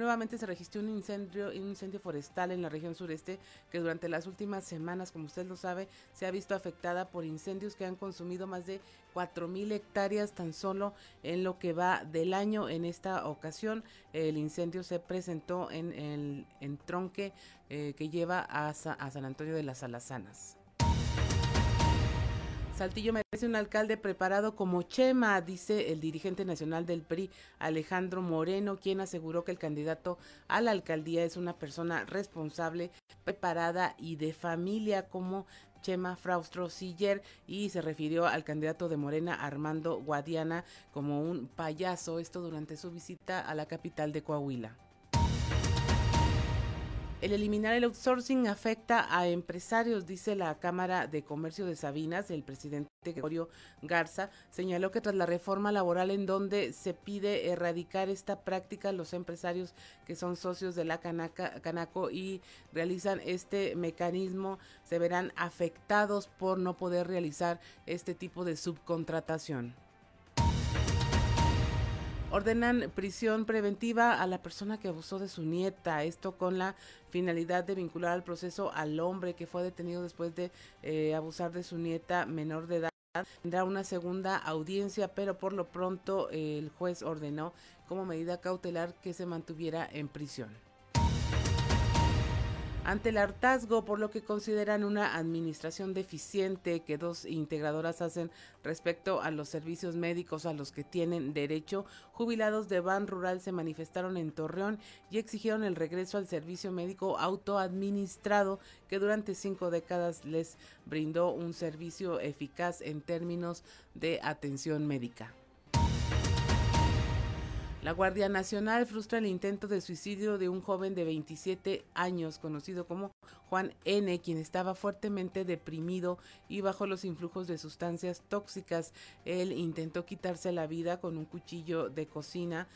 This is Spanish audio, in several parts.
Nuevamente se registró un incendio, un incendio forestal en la región sureste que durante las últimas semanas, como usted lo sabe, se ha visto afectada por incendios que han consumido más de 4.000 hectáreas tan solo en lo que va del año. En esta ocasión, el incendio se presentó en el entronque eh, que lleva a, San Antonio de las Alazanas. Saltillo merece un alcalde preparado como Chema, dice el dirigente nacional del PRI, Alejandro Moreno, quien aseguró que el candidato a la alcaldía es una persona responsable, preparada y de familia como Chema Fraustro Siller y se refirió al candidato de Morena Armando Guadiana como un payaso, esto durante su visita a la capital de Coahuila. El eliminar el outsourcing afecta a empresarios, dice la Cámara de Comercio de Sabinas. El presidente Gregorio Garza señaló que tras la reforma laboral en donde se pide erradicar esta práctica, los empresarios que son socios de la Canaco y realizan este mecanismo se verán afectados por no poder realizar este tipo de subcontratación. Ordenan prisión preventiva a la persona que abusó de su nieta, esto con la finalidad de vincular al proceso al hombre que fue detenido después de eh, abusar de su nieta menor de edad. Tendrá una segunda audiencia, pero por lo pronto el juez ordenó como medida cautelar que se mantuviera en prisión ante el hartazgo por lo que consideran una administración deficiente que dos integradoras hacen respecto a los servicios médicos a los que tienen derecho. Jubilados de Ban Rural se manifestaron en Torreón y exigieron el regreso al servicio médico autoadministrado que durante cinco décadas les brindó un servicio eficaz en términos de atención médica. La Guardia Nacional frustra el intento de suicidio de un joven de 27 años conocido como Juan N., quien estaba fuertemente deprimido y bajo los influjos de sustancias tóxicas. Él intentó quitarse la vida con un cuchillo de cocina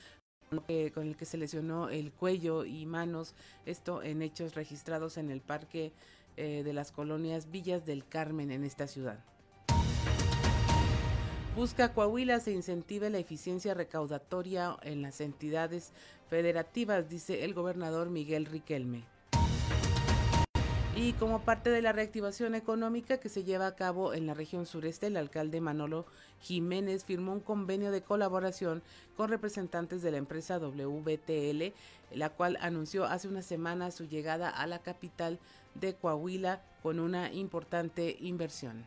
con el que se lesionó el cuello y manos, esto en hechos registrados en el parque eh, de las colonias Villas del Carmen en esta ciudad. Busca Coahuila se incentive la eficiencia recaudatoria en las entidades federativas, dice el gobernador Miguel Riquelme. Y como parte de la reactivación económica que se lleva a cabo en la región sureste, el alcalde Manolo Jiménez firmó un convenio de colaboración con representantes de la empresa WTL, la cual anunció hace una semana su llegada a la capital de Coahuila con una importante inversión.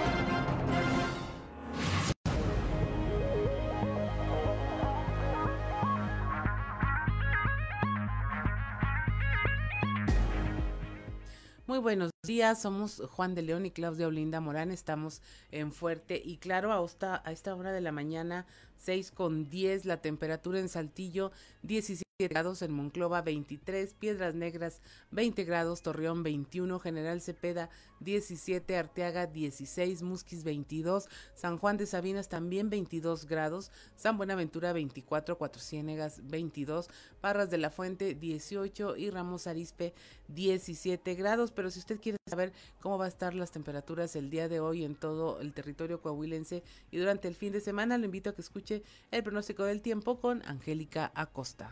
Buenos días, somos Juan de León y Claudia Olinda Morán, estamos en Fuerte y claro, a esta, a esta hora de la mañana, 6 con 10, la temperatura en Saltillo 17 grados en Monclova 23, Piedras Negras 20 grados, Torreón 21, General Cepeda 17, Arteaga 16, Musquis 22, San Juan de Sabinas también 22 grados, San Buenaventura 24, Cuatro Ciénegas 22, Parras de la Fuente 18 y Ramos Arispe 17 grados. Pero si usted quiere saber cómo va a estar las temperaturas el día de hoy en todo el territorio coahuilense y durante el fin de semana, lo invito a que escuche el pronóstico del tiempo con Angélica Acosta.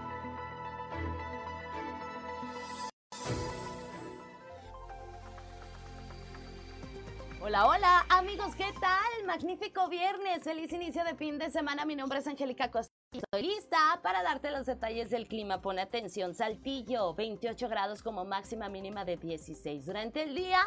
Hola, hola amigos, ¿qué tal? Magnífico viernes, feliz inicio de fin de semana. Mi nombre es Angélica Acosta. Estoy lista para darte los detalles del clima. Pon atención, Saltillo, 28 grados como máxima mínima de 16. Durante el día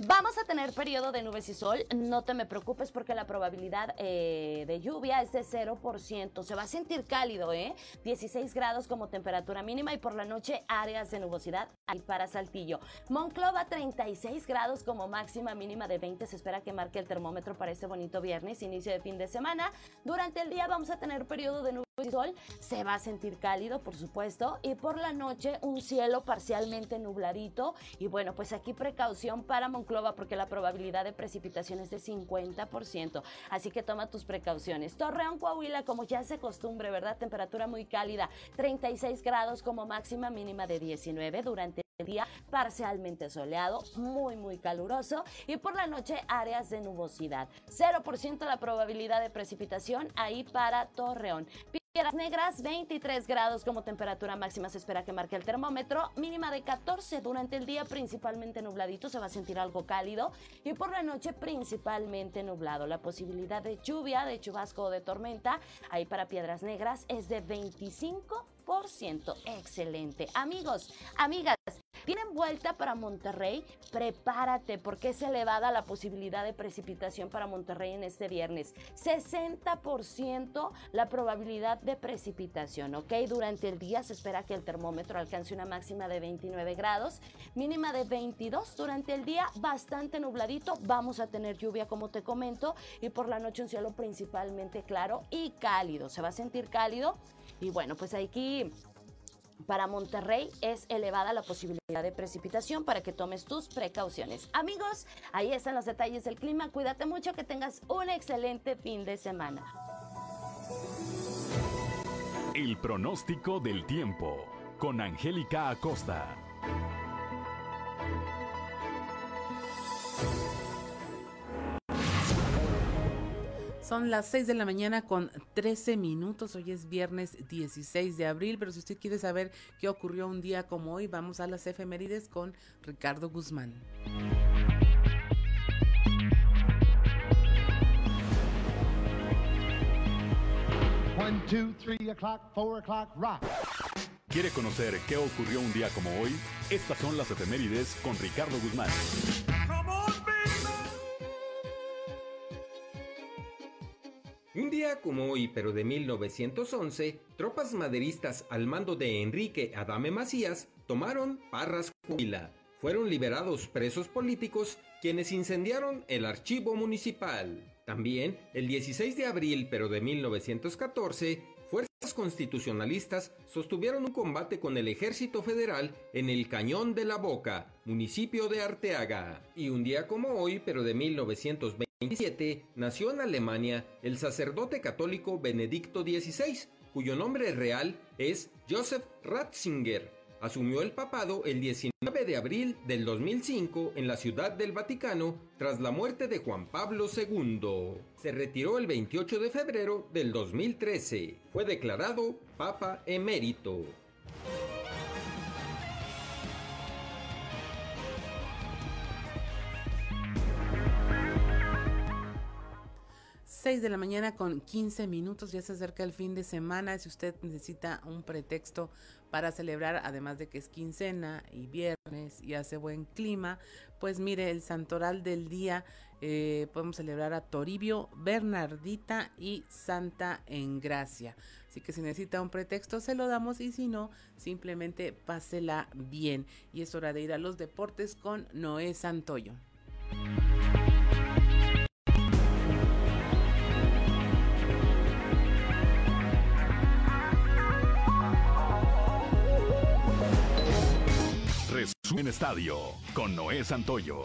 vamos a tener periodo de nubes y sol. No te me preocupes porque la probabilidad eh, de lluvia es de 0%. Se va a sentir cálido, ¿eh? 16 grados como temperatura mínima y por la noche áreas de nubosidad ahí para Saltillo. Monclova, 36 grados como máxima mínima de 20. Se espera que marque el termómetro para este bonito viernes, inicio de fin de semana. Durante el día vamos a tener periodo de nubes sol se va a sentir cálido, por supuesto, y por la noche un cielo parcialmente nubladito. Y bueno, pues aquí precaución para Monclova porque la probabilidad de precipitación es de 50%. Así que toma tus precauciones. Torreón, Coahuila, como ya se costumbre, ¿verdad? Temperatura muy cálida, 36 grados como máxima mínima de 19 durante día parcialmente soleado, muy muy caluroso y por la noche áreas de nubosidad. 0% la probabilidad de precipitación ahí para Torreón. Piedras Negras, 23 grados como temperatura máxima se espera que marque el termómetro, mínima de 14 durante el día principalmente nubladito, se va a sentir algo cálido y por la noche principalmente nublado. La posibilidad de lluvia, de chubasco o de tormenta ahí para Piedras Negras es de 25%. Excelente. Amigos, amigas, tienen vuelta para Monterrey, prepárate porque es elevada la posibilidad de precipitación para Monterrey en este viernes. 60% la probabilidad de precipitación, ¿ok? Durante el día se espera que el termómetro alcance una máxima de 29 grados, mínima de 22 durante el día, bastante nubladito, vamos a tener lluvia como te comento y por la noche un cielo principalmente claro y cálido, se va a sentir cálido y bueno, pues aquí para Monterrey es elevada la posibilidad de precipitación para que tomes tus precauciones. Amigos, ahí están los detalles del clima. Cuídate mucho, que tengas un excelente fin de semana. El pronóstico del tiempo con Angélica Acosta. Son las 6 de la mañana con 13 minutos. Hoy es viernes 16 de abril, pero si usted quiere saber qué ocurrió un día como hoy, vamos a las efemérides con Ricardo Guzmán. One, two, three o'clock, four o'clock, rock. ¿Quiere conocer qué ocurrió un día como hoy? Estas son las efemérides con Ricardo Guzmán. Un día como hoy, pero de 1911, tropas maderistas al mando de Enrique Adame Macías tomaron Parras Coahuila. Fueron liberados presos políticos quienes incendiaron el archivo municipal. También, el 16 de abril, pero de 1914, fuerzas constitucionalistas sostuvieron un combate con el ejército federal en el Cañón de la Boca, municipio de Arteaga. Y un día como hoy, pero de 1920, 27 nació en Alemania el sacerdote católico Benedicto XVI, cuyo nombre real es Joseph Ratzinger. Asumió el papado el 19 de abril del 2005 en la Ciudad del Vaticano tras la muerte de Juan Pablo II. Se retiró el 28 de febrero del 2013. Fue declarado Papa emérito. 6 de la mañana con 15 minutos, ya se acerca el fin de semana. Si usted necesita un pretexto para celebrar, además de que es quincena y viernes y hace buen clima, pues mire, el santoral del día eh, podemos celebrar a Toribio, Bernardita y Santa Engracia. Así que si necesita un pretexto, se lo damos y si no, simplemente pásela bien. Y es hora de ir a los deportes con Noé Santoyo. En Estadio con Noé Santoyo.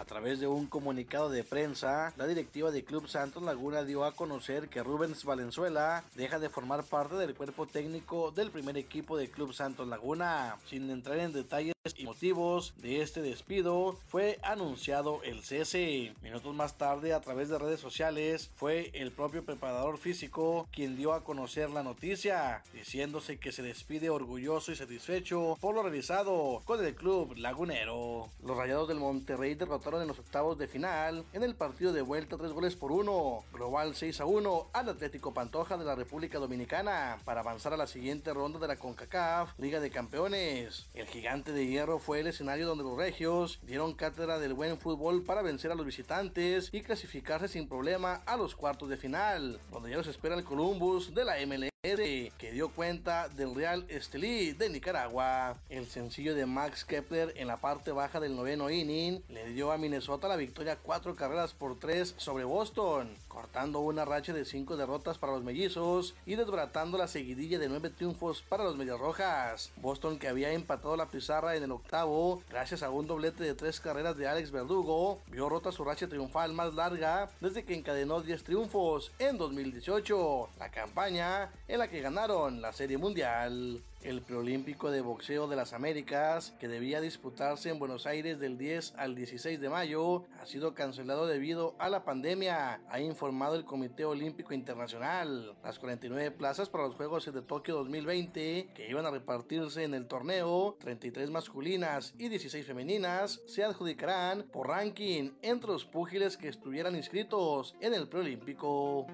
A través de un comunicado de prensa, la directiva de Club Santos Laguna dio a conocer que Rubens Valenzuela deja de formar parte del cuerpo técnico del primer equipo de Club Santos Laguna. Sin entrar en detalles y motivos de este despido fue anunciado el cese. Minutos más tarde, a través de redes sociales, fue el propio preparador físico quien dio a conocer la noticia, diciéndose que se despide orgulloso y satisfecho por lo realizado con el club lagunero. Los Rayados del Monterrey derrotaron en los octavos de final en el partido de vuelta tres goles por uno, global 6 a 1 al Atlético Pantoja de la República Dominicana para avanzar a la siguiente ronda de la CONCACAF Liga de Campeones. El gigante de Hierro fue el escenario donde los regios dieron cátedra del buen fútbol para vencer a los visitantes y clasificarse sin problema a los cuartos de final, donde ya los espera el Columbus de la MLS que dio cuenta del Real Estelí de Nicaragua. El sencillo de Max Kepler en la parte baja del noveno inning le dio a Minnesota la victoria cuatro carreras por tres sobre Boston, cortando una racha de cinco derrotas para los mellizos y desbaratando la seguidilla de nueve triunfos para los medias rojas. Boston que había empatado la pizarra en el octavo gracias a un doblete de tres carreras de Alex Verdugo, vio rota su racha triunfal más larga desde que encadenó 10 triunfos en 2018. La campaña en la que ganaron la Serie Mundial. El preolímpico de boxeo de las Américas, que debía disputarse en Buenos Aires del 10 al 16 de mayo, ha sido cancelado debido a la pandemia, ha informado el Comité Olímpico Internacional. Las 49 plazas para los Juegos de Tokio 2020, que iban a repartirse en el torneo, 33 masculinas y 16 femeninas, se adjudicarán por ranking entre los púgiles que estuvieran inscritos en el preolímpico.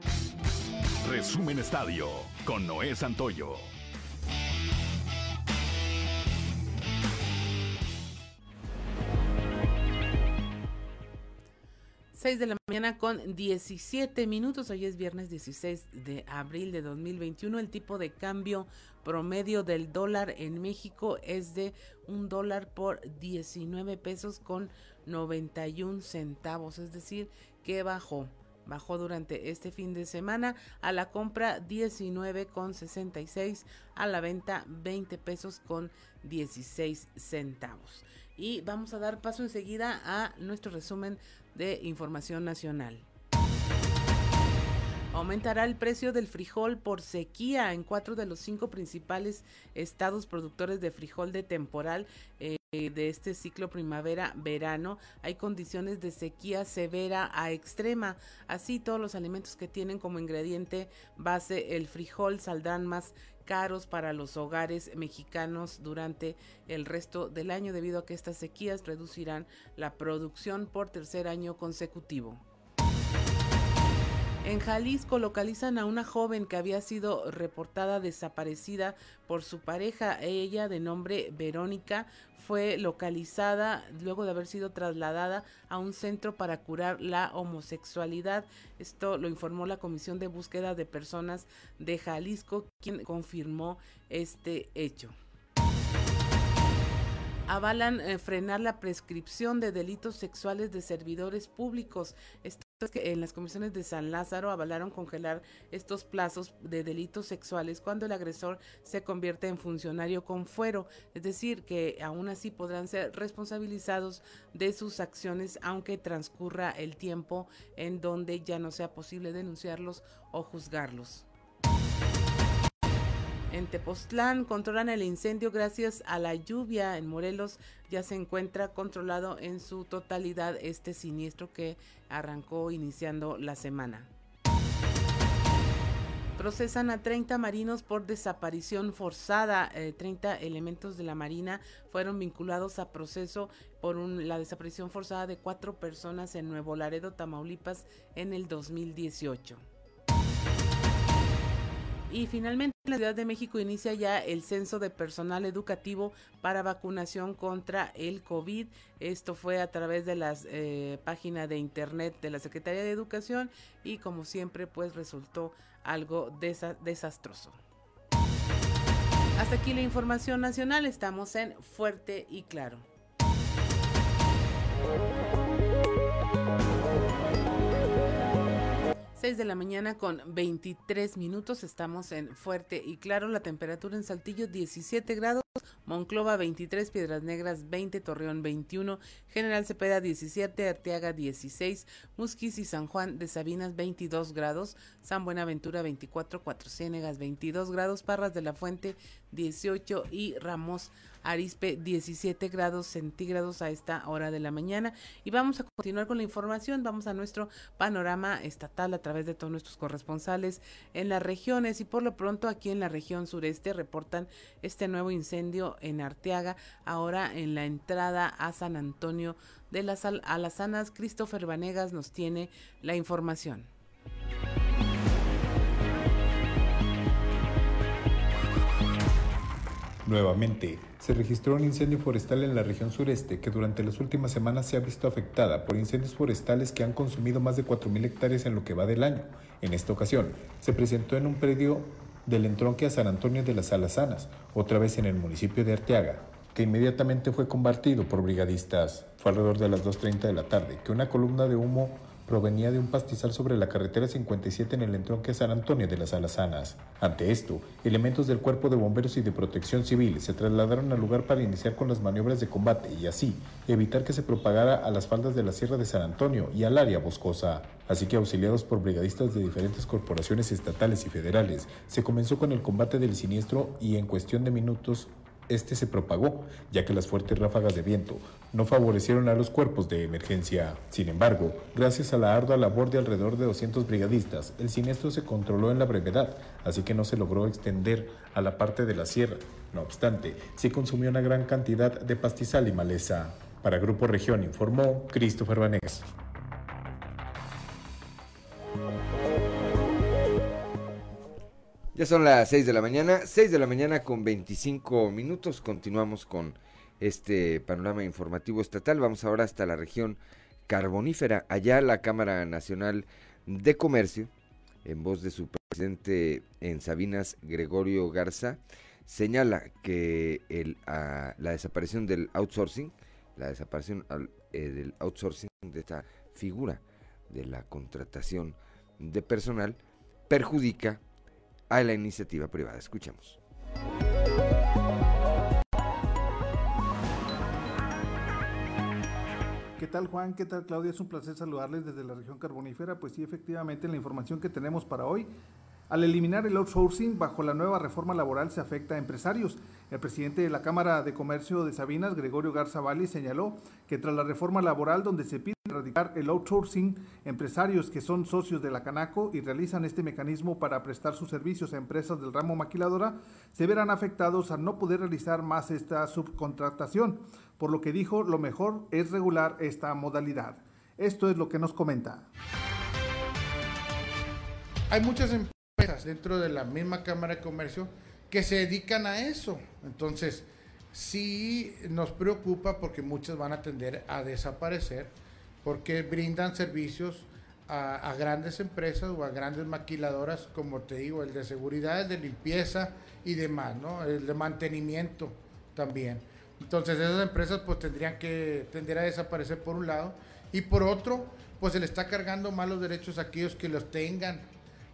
Resumen Estadio con Noé Santoyo. 6 de la mañana con 17 minutos. Hoy es viernes 16 de abril de 2021. El tipo de cambio promedio del dólar en México es de un dólar por 19 pesos con 91 centavos. Es decir, que bajó. Bajó durante este fin de semana a la compra 19 con 66, a la venta 20 pesos con 16 centavos. Y vamos a dar paso enseguida a nuestro resumen de Información Nacional. Aumentará el precio del frijol por sequía en cuatro de los cinco principales estados productores de frijol de temporal eh, de este ciclo primavera-verano. Hay condiciones de sequía severa a extrema. Así todos los alimentos que tienen como ingrediente base el frijol saldrán más caros para los hogares mexicanos durante el resto del año debido a que estas sequías reducirán la producción por tercer año consecutivo. En Jalisco localizan a una joven que había sido reportada desaparecida por su pareja. Ella, de nombre Verónica, fue localizada luego de haber sido trasladada a un centro para curar la homosexualidad. Esto lo informó la Comisión de Búsqueda de Personas de Jalisco, quien confirmó este hecho avalan eh, frenar la prescripción de delitos sexuales de servidores públicos. Esto es que en las comisiones de San Lázaro avalaron congelar estos plazos de delitos sexuales cuando el agresor se convierte en funcionario con fuero, es decir, que aún así podrán ser responsabilizados de sus acciones aunque transcurra el tiempo en donde ya no sea posible denunciarlos o juzgarlos. En Tepoztlán controlan el incendio gracias a la lluvia. En Morelos ya se encuentra controlado en su totalidad este siniestro que arrancó iniciando la semana. Procesan a 30 marinos por desaparición forzada. 30 eh, elementos de la Marina fueron vinculados a proceso por la desaparición forzada de cuatro personas en Nuevo Laredo, Tamaulipas, en el 2018. Y finalmente la Ciudad de México inicia ya el censo de personal educativo para vacunación contra el COVID. Esto fue a través de la eh, página de internet de la Secretaría de Educación y como siempre pues resultó algo desastroso. Hasta aquí la información nacional, estamos en Fuerte y Claro. 6 de la mañana con 23 minutos. Estamos en Fuerte y Claro. La temperatura en Saltillo 17 grados. Monclova 23, Piedras Negras 20, Torreón 21, General Cepeda 17, Arteaga 16, Musquis y San Juan de Sabinas 22 grados, San Buenaventura 24, Cuatro Ciénegas 22 grados, Parras de la Fuente 18 y Ramos Arispe 17 grados centígrados a esta hora de la mañana. Y vamos a continuar con la información, vamos a nuestro panorama estatal a través de todos nuestros corresponsales en las regiones y por lo pronto aquí en la región sureste reportan este nuevo incendio en Arteaga, ahora en la entrada a San Antonio de las Alazanas. Christopher Vanegas nos tiene la información. Nuevamente, se registró un incendio forestal en la región sureste que durante las últimas semanas se ha visto afectada por incendios forestales que han consumido más de 4.000 hectáreas en lo que va del año. En esta ocasión, se presentó en un predio del entronque a San Antonio de las Alazanas, otra vez en el municipio de Arteaga, que inmediatamente fue combatido por brigadistas. Fue alrededor de las 2.30 de la tarde que una columna de humo provenía de un pastizal sobre la carretera 57 en el entronque San Antonio de las Alazanas. Ante esto, elementos del Cuerpo de Bomberos y de Protección Civil se trasladaron al lugar para iniciar con las maniobras de combate y así evitar que se propagara a las faldas de la Sierra de San Antonio y al área boscosa. Así que auxiliados por brigadistas de diferentes corporaciones estatales y federales, se comenzó con el combate del siniestro y en cuestión de minutos este se propagó, ya que las fuertes ráfagas de viento no favorecieron a los cuerpos de emergencia. Sin embargo, gracias a la ardua labor de alrededor de 200 brigadistas, el siniestro se controló en la brevedad, así que no se logró extender a la parte de la sierra. No obstante, se consumió una gran cantidad de pastizal y maleza. Para Grupo Región informó Christopher Vanegas. Ya son las 6 de la mañana, 6 de la mañana con 25 minutos. Continuamos con este panorama informativo estatal. Vamos ahora hasta la región carbonífera. Allá la Cámara Nacional de Comercio, en voz de su presidente en Sabinas, Gregorio Garza, señala que el, la desaparición del outsourcing, la desaparición eh, del outsourcing de esta figura de la contratación de personal perjudica a la iniciativa privada. Escuchemos. ¿Qué tal Juan? ¿Qué tal Claudia? Es un placer saludarles desde la región carbonífera. Pues sí, efectivamente, la información que tenemos para hoy al eliminar el outsourcing bajo la nueva reforma laboral se afecta a empresarios. El presidente de la Cámara de Comercio de Sabinas, Gregorio Garza Valli, señaló que tras la reforma laboral donde se pide erradicar el outsourcing, empresarios que son socios de la Canaco y realizan este mecanismo para prestar sus servicios a empresas del ramo maquiladora, se verán afectados a no poder realizar más esta subcontratación, por lo que dijo lo mejor es regular esta modalidad. Esto es lo que nos comenta. Hay muchas empresas dentro de la misma Cámara de Comercio que se dedican a eso. Entonces, sí nos preocupa porque muchas van a tender a desaparecer porque brindan servicios a, grandes empresas o a grandes maquiladoras, como te digo, el de seguridad, el de limpieza y demás, ¿no? El de mantenimiento también. Entonces esas empresas pues tendrían que tender a desaparecer por un lado y por otro pues se le está cargando malos derechos a aquellos que los tengan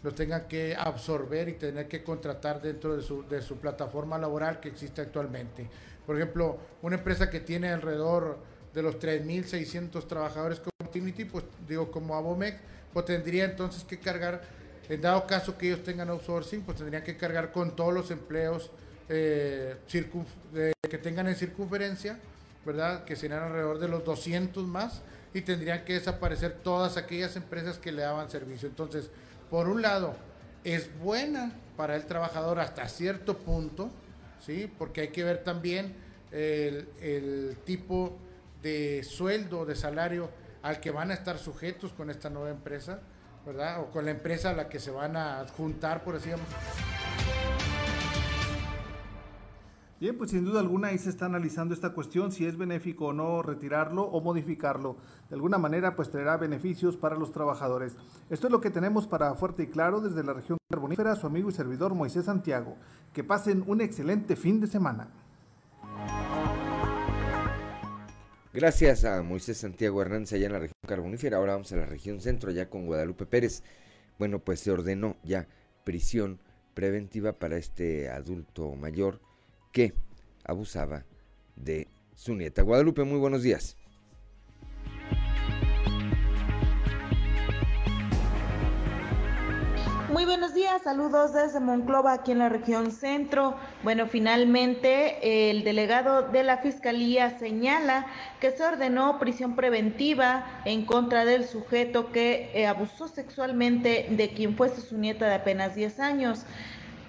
los tengan que absorber y tener que contratar dentro de su plataforma laboral que existe actualmente. Por ejemplo, una empresa que tiene alrededor de los 3.600 trabajadores como Trinity, pues digo como Abomex, pues tendría entonces que cargar, en dado caso que ellos tengan outsourcing, pues tendrían que cargar con todos los empleos eh, que tengan en circunferencia, ¿verdad? Que serían alrededor de los 200 más y tendrían que desaparecer todas aquellas empresas que le daban servicio. Entonces, por un lado, es buena para el trabajador hasta cierto punto, ¿sí? Porque hay que ver también el, tipo de sueldo, de salario al que van a estar sujetos con esta nueva empresa, ¿verdad? O con la empresa a la que se van a adjuntar, por así decirlo. Bien, pues sin duda alguna ahí se está analizando esta cuestión, si es benéfico o no retirarlo o modificarlo. De alguna manera, pues traerá beneficios para los trabajadores. Esto es lo que tenemos para Fuerte y Claro desde la región carbonífera, su amigo y servidor Moisés Santiago. Que pasen un excelente fin de semana. Gracias a Moisés Santiago Hernández allá en la región carbonífera. Ahora vamos a la región centro, ya con Guadalupe Pérez. Bueno, pues se ordenó ya prisión preventiva para este adulto mayor que abusaba de su nieta. Guadalupe, muy buenos días. Muy buenos días, saludos desde Monclova, aquí en la región centro. Bueno, finalmente el delegado de la Fiscalía señala que se ordenó prisión preventiva en contra del sujeto que eh, abusó sexualmente de quien fuese su nieta de apenas 10 años.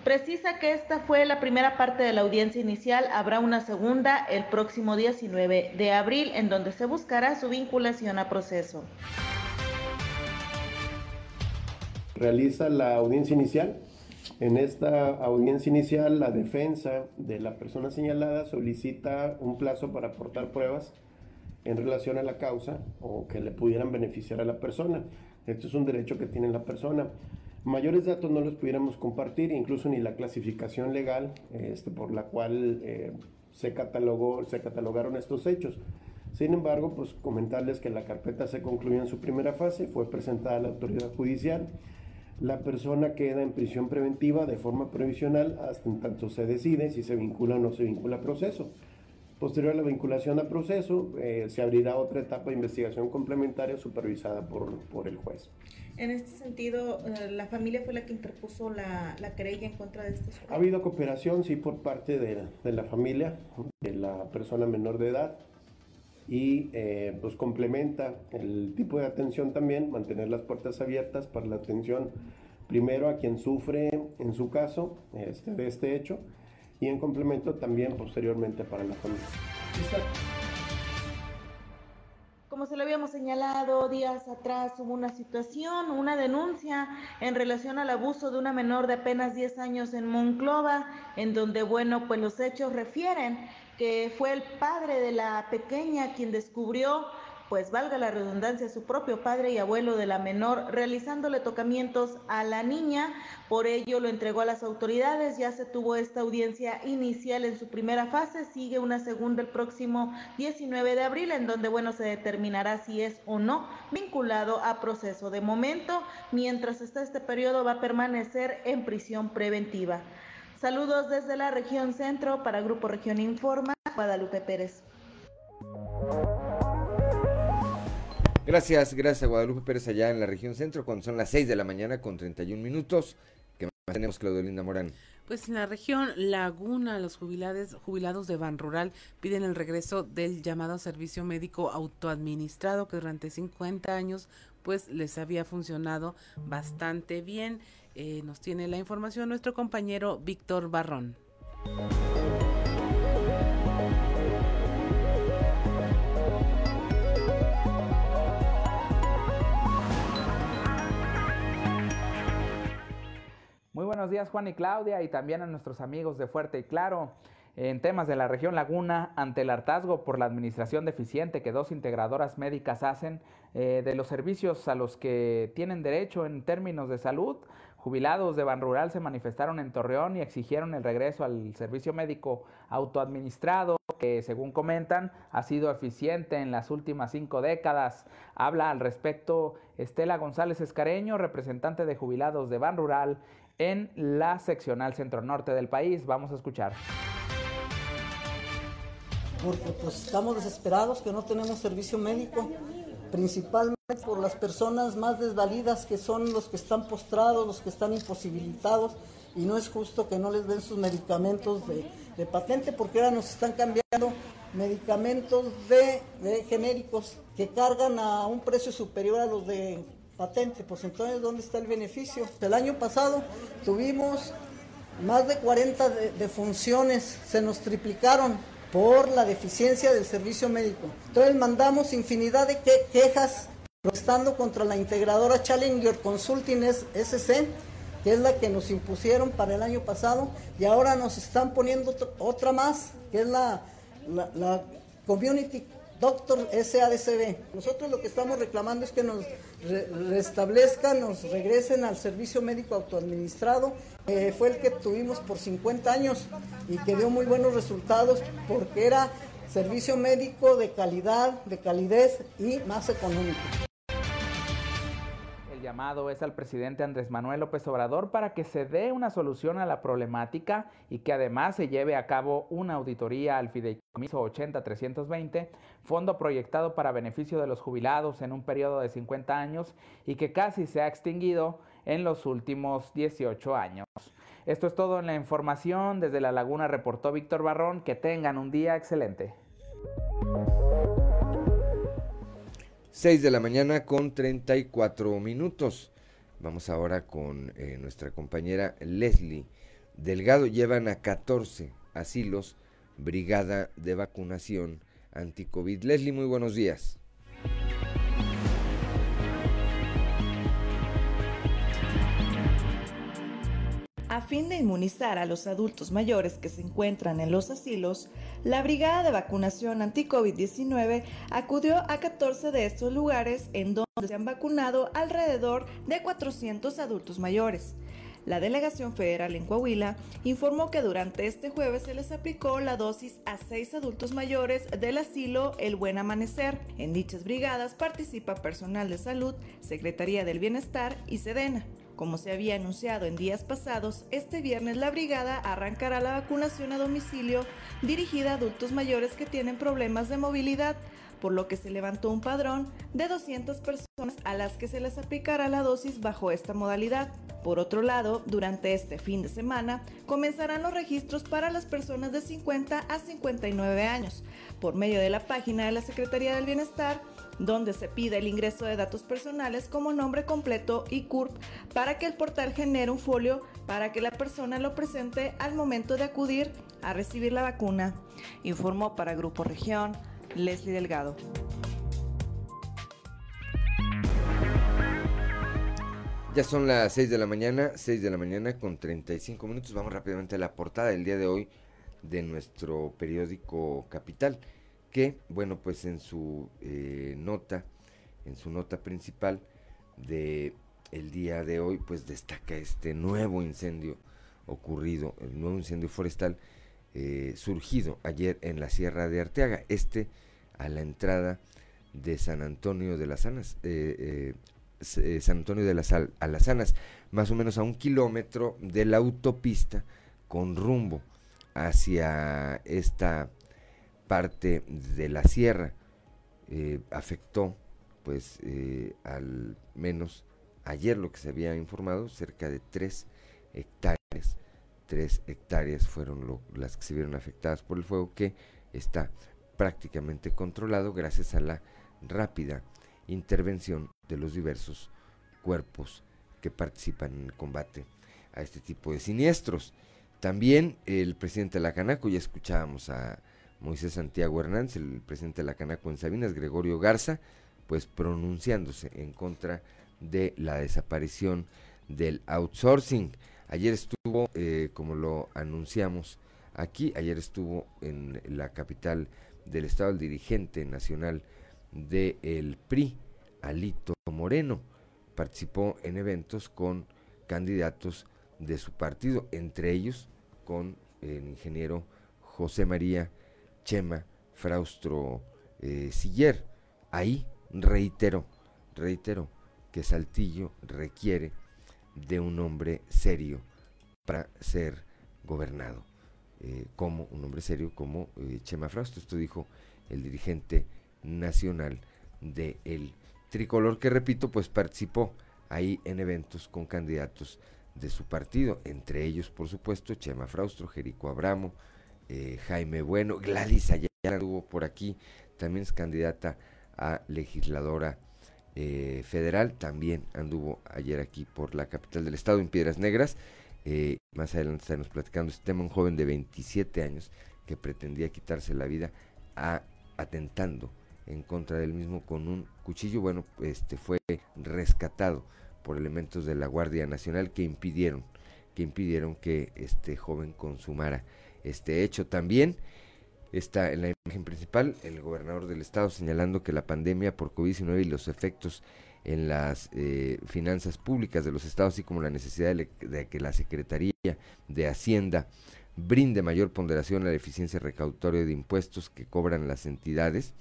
Precisa que esta fue la primera parte de la audiencia inicial, habrá una segunda el próximo 19 de abril en donde se buscará su vinculación a proceso realiza la audiencia inicial. En esta audiencia inicial, la defensa de la persona señalada solicita un plazo para aportar pruebas en relación a la causa o que le pudieran beneficiar a la persona. Esto es un derecho que tiene la persona. Mayores datos no los pudiéramos compartir, incluso ni la clasificación legal este, por la cual eh, se, catalogó, se catalogaron estos hechos. Sin embargo, pues comentarles que la carpeta se concluyó en su primera fase, fue presentada a la autoridad judicial la persona queda en prisión preventiva de forma provisional hasta en tanto se decide si se vincula o no se vincula a proceso. Posterior a la vinculación a proceso, eh, se abrirá otra etapa de investigación complementaria supervisada por, por el juez. En este sentido, eh, ¿la familia fue la que interpuso la, la querella en contra de estos Ha habido cooperación, sí, por parte de, de la familia, de la persona menor de edad, y eh, pues complementa el tipo de atención también, mantener las puertas abiertas para la atención primero a quien sufre en su caso este, de este hecho y en complemento también posteriormente para la familia. Como se lo habíamos señalado días atrás, hubo una situación, una denuncia en relación al abuso de una menor de apenas 10 años en Monclova, en donde, bueno, pues los hechos refieren que fue el padre de la pequeña quien descubrió, pues valga la redundancia, su propio padre y abuelo de la menor realizándole tocamientos a la niña. Por ello lo entregó a las autoridades. Ya se tuvo esta audiencia inicial en su primera fase. Sigue una segunda el próximo 19 de abril, en donde, bueno, se determinará si es o no vinculado a proceso. De momento, mientras está este periodo, va a permanecer en prisión preventiva. Saludos desde la región centro para Grupo Región Informa, Guadalupe Pérez. Gracias, gracias a Guadalupe Pérez allá en la región centro, cuando son las 6 de la mañana con 31 minutos. ¿Qué más tenemos, Claudio Linda Morán? Pues en la región Laguna, los jubilados, jubilados de Ban Rural piden el regreso del llamado servicio médico autoadministrado que durante 50 años pues les había funcionado bastante bien. Eh, nos tiene la información nuestro compañero Víctor Barrón. Muy buenos días Juan y Claudia y también a nuestros amigos de Fuerte y Claro. En temas de la región Laguna, ante el hartazgo por la administración deficiente que dos integradoras médicas hacen eh, de los servicios a los que tienen derecho en términos de salud, Jubilados de Ban Rural se manifestaron en Torreón y exigieron el regreso al servicio médico autoadministrado, que según comentan ha sido eficiente en las últimas cinco décadas. Habla al respecto Estela González Escareño, representante de jubilados de Ban Rural en la seccional centro norte del país. Vamos a escuchar. Porque pues estamos desesperados que no tenemos servicio médico principalmente por las personas más desvalidas que son los que están postrados, los que están imposibilitados y no es justo que no les den sus medicamentos de, patente porque ahora nos están cambiando medicamentos de, genéricos que cargan a un precio superior a los de patente, pues entonces ¿dónde está el beneficio? El año pasado tuvimos más de 40 defunciones, se nos triplicaron por la deficiencia del servicio médico. Entonces mandamos infinidad de quejas protestando contra la integradora Challenger Consulting SC, que es la que nos impusieron para el año pasado, y ahora nos están poniendo otra más, que es la, Community Doctor SADCB. Nosotros lo que estamos reclamando es que nos restablezcan, nos regresen al servicio médico autoadministrado. Fue el que tuvimos por 50 años y que dio muy buenos resultados porque era servicio médico de calidad, de calidez y más económico. Llamado es al presidente Andrés Manuel López Obrador para que se dé una solución a la problemática y que además se lleve a cabo una auditoría al fideicomiso 80320, fondo proyectado para beneficio de los jubilados en un periodo de 50 años y que casi se ha extinguido en los últimos 18 años. Esto es todo en la información. Desde La Laguna reportó Víctor Barrón. Que tengan un día excelente. 6 de la mañana con 34 minutos. Vamos ahora con eh, nuestra compañera Leslie Delgado. Llevan a 14 asilos brigada de vacunación anti-COVID. Leslie, muy buenos días. A fin de inmunizar a los adultos mayores que se encuentran en los asilos, la Brigada de Vacunación Anti-COVID-19 acudió a 14 de estos lugares en donde se han vacunado alrededor de 400 adultos mayores. La delegación federal en Coahuila informó que durante este jueves se les aplicó la dosis a seis adultos mayores del asilo El Buen Amanecer. En dichas brigadas participa personal de salud, Secretaría del Bienestar y Sedena. Como se había anunciado en días pasados, este viernes la brigada arrancará la vacunación a domicilio dirigida a adultos mayores que tienen problemas de movilidad, por lo que se levantó un padrón de 200 personas a las que se les aplicará la dosis bajo esta modalidad. Por otro lado, durante este fin de semana comenzarán los registros para las personas de 50 a 59 años por medio de la página de la Secretaría del Bienestar donde se pide el ingreso de datos personales como nombre completo y CURP para que el portal genere un folio para que la persona lo presente al momento de acudir a recibir la vacuna. Informó para Grupo Región Leslie Delgado. Ya son las 6 de la mañana, 6 de la mañana con 35 minutos. Vamos rápidamente a la portada del día de hoy de nuestro periódico Capital que, bueno, pues en su eh, nota, en su nota principal de el día de hoy, pues destaca este nuevo incendio ocurrido, el nuevo incendio forestal eh, surgido ayer en la Sierra de Arteaga, este a la entrada de San Antonio de las Anas, eh, San Antonio de las Alazanas, más o menos a un kilómetro de la autopista con rumbo hacia esta parte de la sierra eh, afectó pues eh, al menos ayer lo que se había informado cerca de tres hectáreas tres hectáreas fueron las que se vieron afectadas por el fuego que está prácticamente controlado gracias a la rápida intervención de los diversos cuerpos que participan en el combate a este tipo de siniestros. También el presidente de ya escuchábamos a Moisés Santiago Hernández, el presidente de la Canaco en Sabinas, Gregorio Garza, pues pronunciándose en contra de la desaparición del outsourcing. Ayer estuvo, eh, como lo anunciamos aquí, ayer estuvo en la capital del estado el dirigente nacional del PRI, Alito Moreno. Participó en eventos con candidatos de su partido, entre ellos con el ingeniero José María Chema Fraustro eh, Siller. Ahí reitero, reitero que Saltillo requiere de un hombre serio para ser gobernado. Eh, como un hombre serio como eh, Chema Fraustro. Esto dijo el dirigente nacional del el tricolor que repito pues participó ahí en eventos con candidatos de su partido, entre ellos por supuesto Chema Fraustro, Jerico Abramo, eh, Jaime Bueno, Gladys Ayala estuvo por aquí, también es candidata a legisladora eh, federal, también anduvo ayer aquí por la capital del estado, en Piedras Negras. Eh, más adelante estaremos platicando este tema, un joven de 27 años que pretendía quitarse la vida atentando en contra del mismo con un cuchillo. Bueno, este fue rescatado por elementos de la Guardia Nacional que impidieron que impidieron que este joven consumara este hecho. También está en la imagen principal el gobernador del estado señalando que la pandemia por COVID-19 y los efectos en las eh, finanzas públicas de los estados, así como la necesidad de, que la Secretaría de Hacienda brinde mayor ponderación a la eficiencia recaudatoria de impuestos que cobran las entidades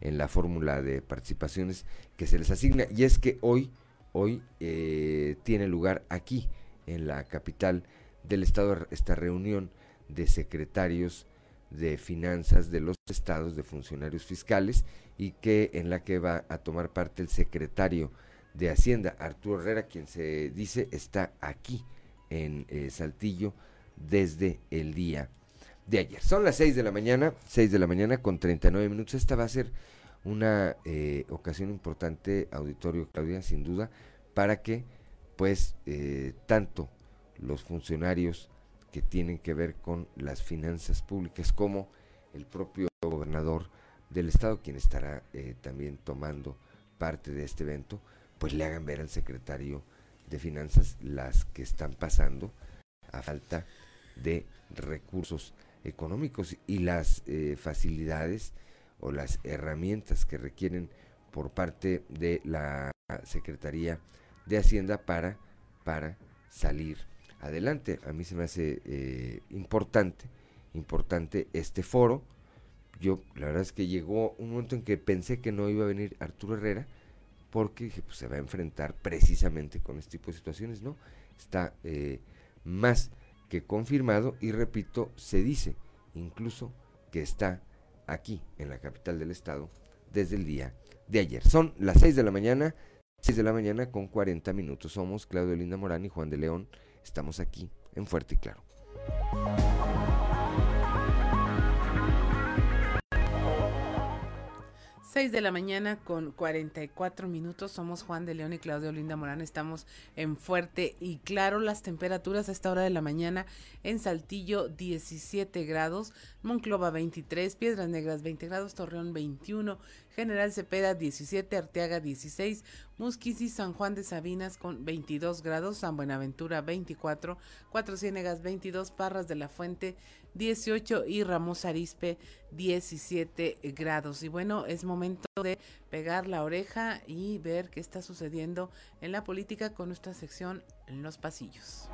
en la fórmula de participaciones que se les asigna. Y es que hoy, hoy eh, tiene lugar aquí, en la capital del estado, esta reunión de secretarios de finanzas de los estados, de funcionarios fiscales, y que en la que va a tomar parte el secretario de Hacienda, Arturo Herrera, quien se dice está aquí en eh, Saltillo desde el día de ayer. Son las 6 de la mañana, 6 de la mañana con 39 minutos. Esta va a ser una eh, ocasión importante, auditorio Claudia, sin duda, para que pues eh, tanto los funcionarios que tienen que ver con las finanzas públicas como el propio gobernador del estado, quien estará eh, también tomando parte de este evento, pues le hagan ver al secretario de finanzas las que están pasando a falta de recursos económicos y las eh, facilidades o las herramientas que requieren por parte de la Secretaría de Hacienda para, para salir adelante. A mí se me hace eh, importante, importante este foro. Yo, la verdad es que llegó un momento en que pensé que no iba a venir Arturo Herrera, porque dije, pues se va a enfrentar precisamente con este tipo de situaciones, ¿no? Está eh, más que confirmado y repito, se dice incluso que está aquí en la capital del estado desde el día de ayer. Son las 6 de la mañana, 6 de la mañana con 40 minutos. Somos Claudio Linda Morán y Juan de León. Estamos aquí en Fuerte y Claro. 6 de la mañana con 44 minutos. Somos Juan de León y Claudio Linda Morán. Estamos en Fuerte y Claro. Las temperaturas a esta hora de la mañana en Saltillo 17 grados, Monclova 23, Piedras Negras 20 grados, Torreón 21, General Cepeda 17, Arteaga 16, Musquis y San Juan de Sabinas con 22 grados, San Buenaventura 24, Cuatro Ciénegas 22, Parras de la Fuente 18 y Ramos Arispe 17 grados. Y bueno, es momento de pegar la oreja y ver qué está sucediendo en la política con nuestra sección en los pasillos.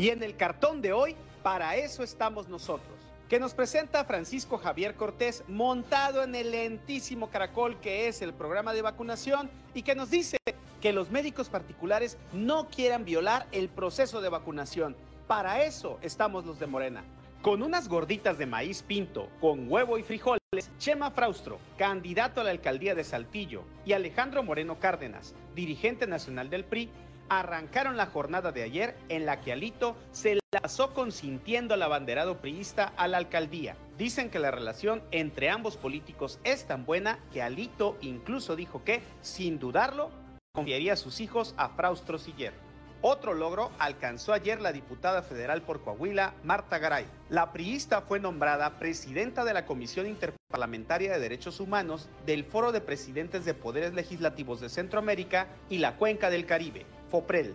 Y en el cartón de hoy, para eso estamos nosotros que nos presenta Francisco Javier Cortés montado en el lentísimo caracol que es el programa de vacunación y que nos dice que los médicos particulares no quieran violar el proceso de vacunación. Para eso estamos los de Morena. Con unas gorditas de maíz pinto, con huevo y frijoles, Chema Fraustro, candidato a la alcaldía de Saltillo, y Alejandro Moreno Cárdenas, dirigente nacional del PRI, arrancaron la jornada de ayer en la que Alito se la pasó consintiendo al abanderado priista a la alcaldía. Dicen que la relación entre ambos políticos es tan buena que Alito incluso dijo que, sin dudarlo, confiaría a sus hijos a Fraustro Siller. Otro logro alcanzó ayer la diputada federal por Coahuila, Marta Garay. La priista fue nombrada presidenta de la Comisión Interparlamentaria de Derechos Humanos del Foro de Presidentes de Poderes Legislativos de Centroamérica y la Cuenca del Caribe. FOPREL.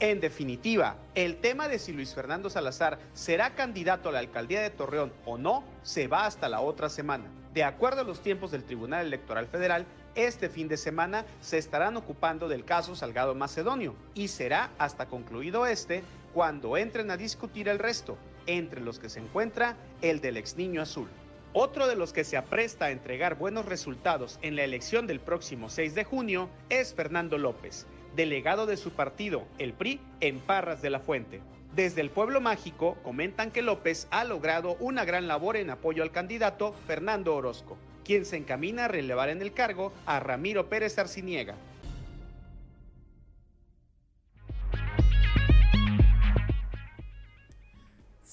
En definitiva, el tema de si Luis Fernando Salazar será candidato a la alcaldía de Torreón o no se va hasta la otra semana. De acuerdo a los tiempos del Tribunal Electoral Federal, este fin de semana se estarán ocupando del caso Salgado Macedonio y será hasta concluido este cuando entren a discutir el resto, entre los que se encuentra el del ex niño azul. Otro de los que se apresta a entregar buenos resultados en la elección del próximo 6 de junio es Fernando López, delegado de su partido, el PRI, en Parras de la Fuente. Desde el pueblo mágico comentan que López ha logrado una gran labor en apoyo al candidato Fernando Orozco, quien se encamina a relevar en el cargo a Ramiro Pérez Arciniega,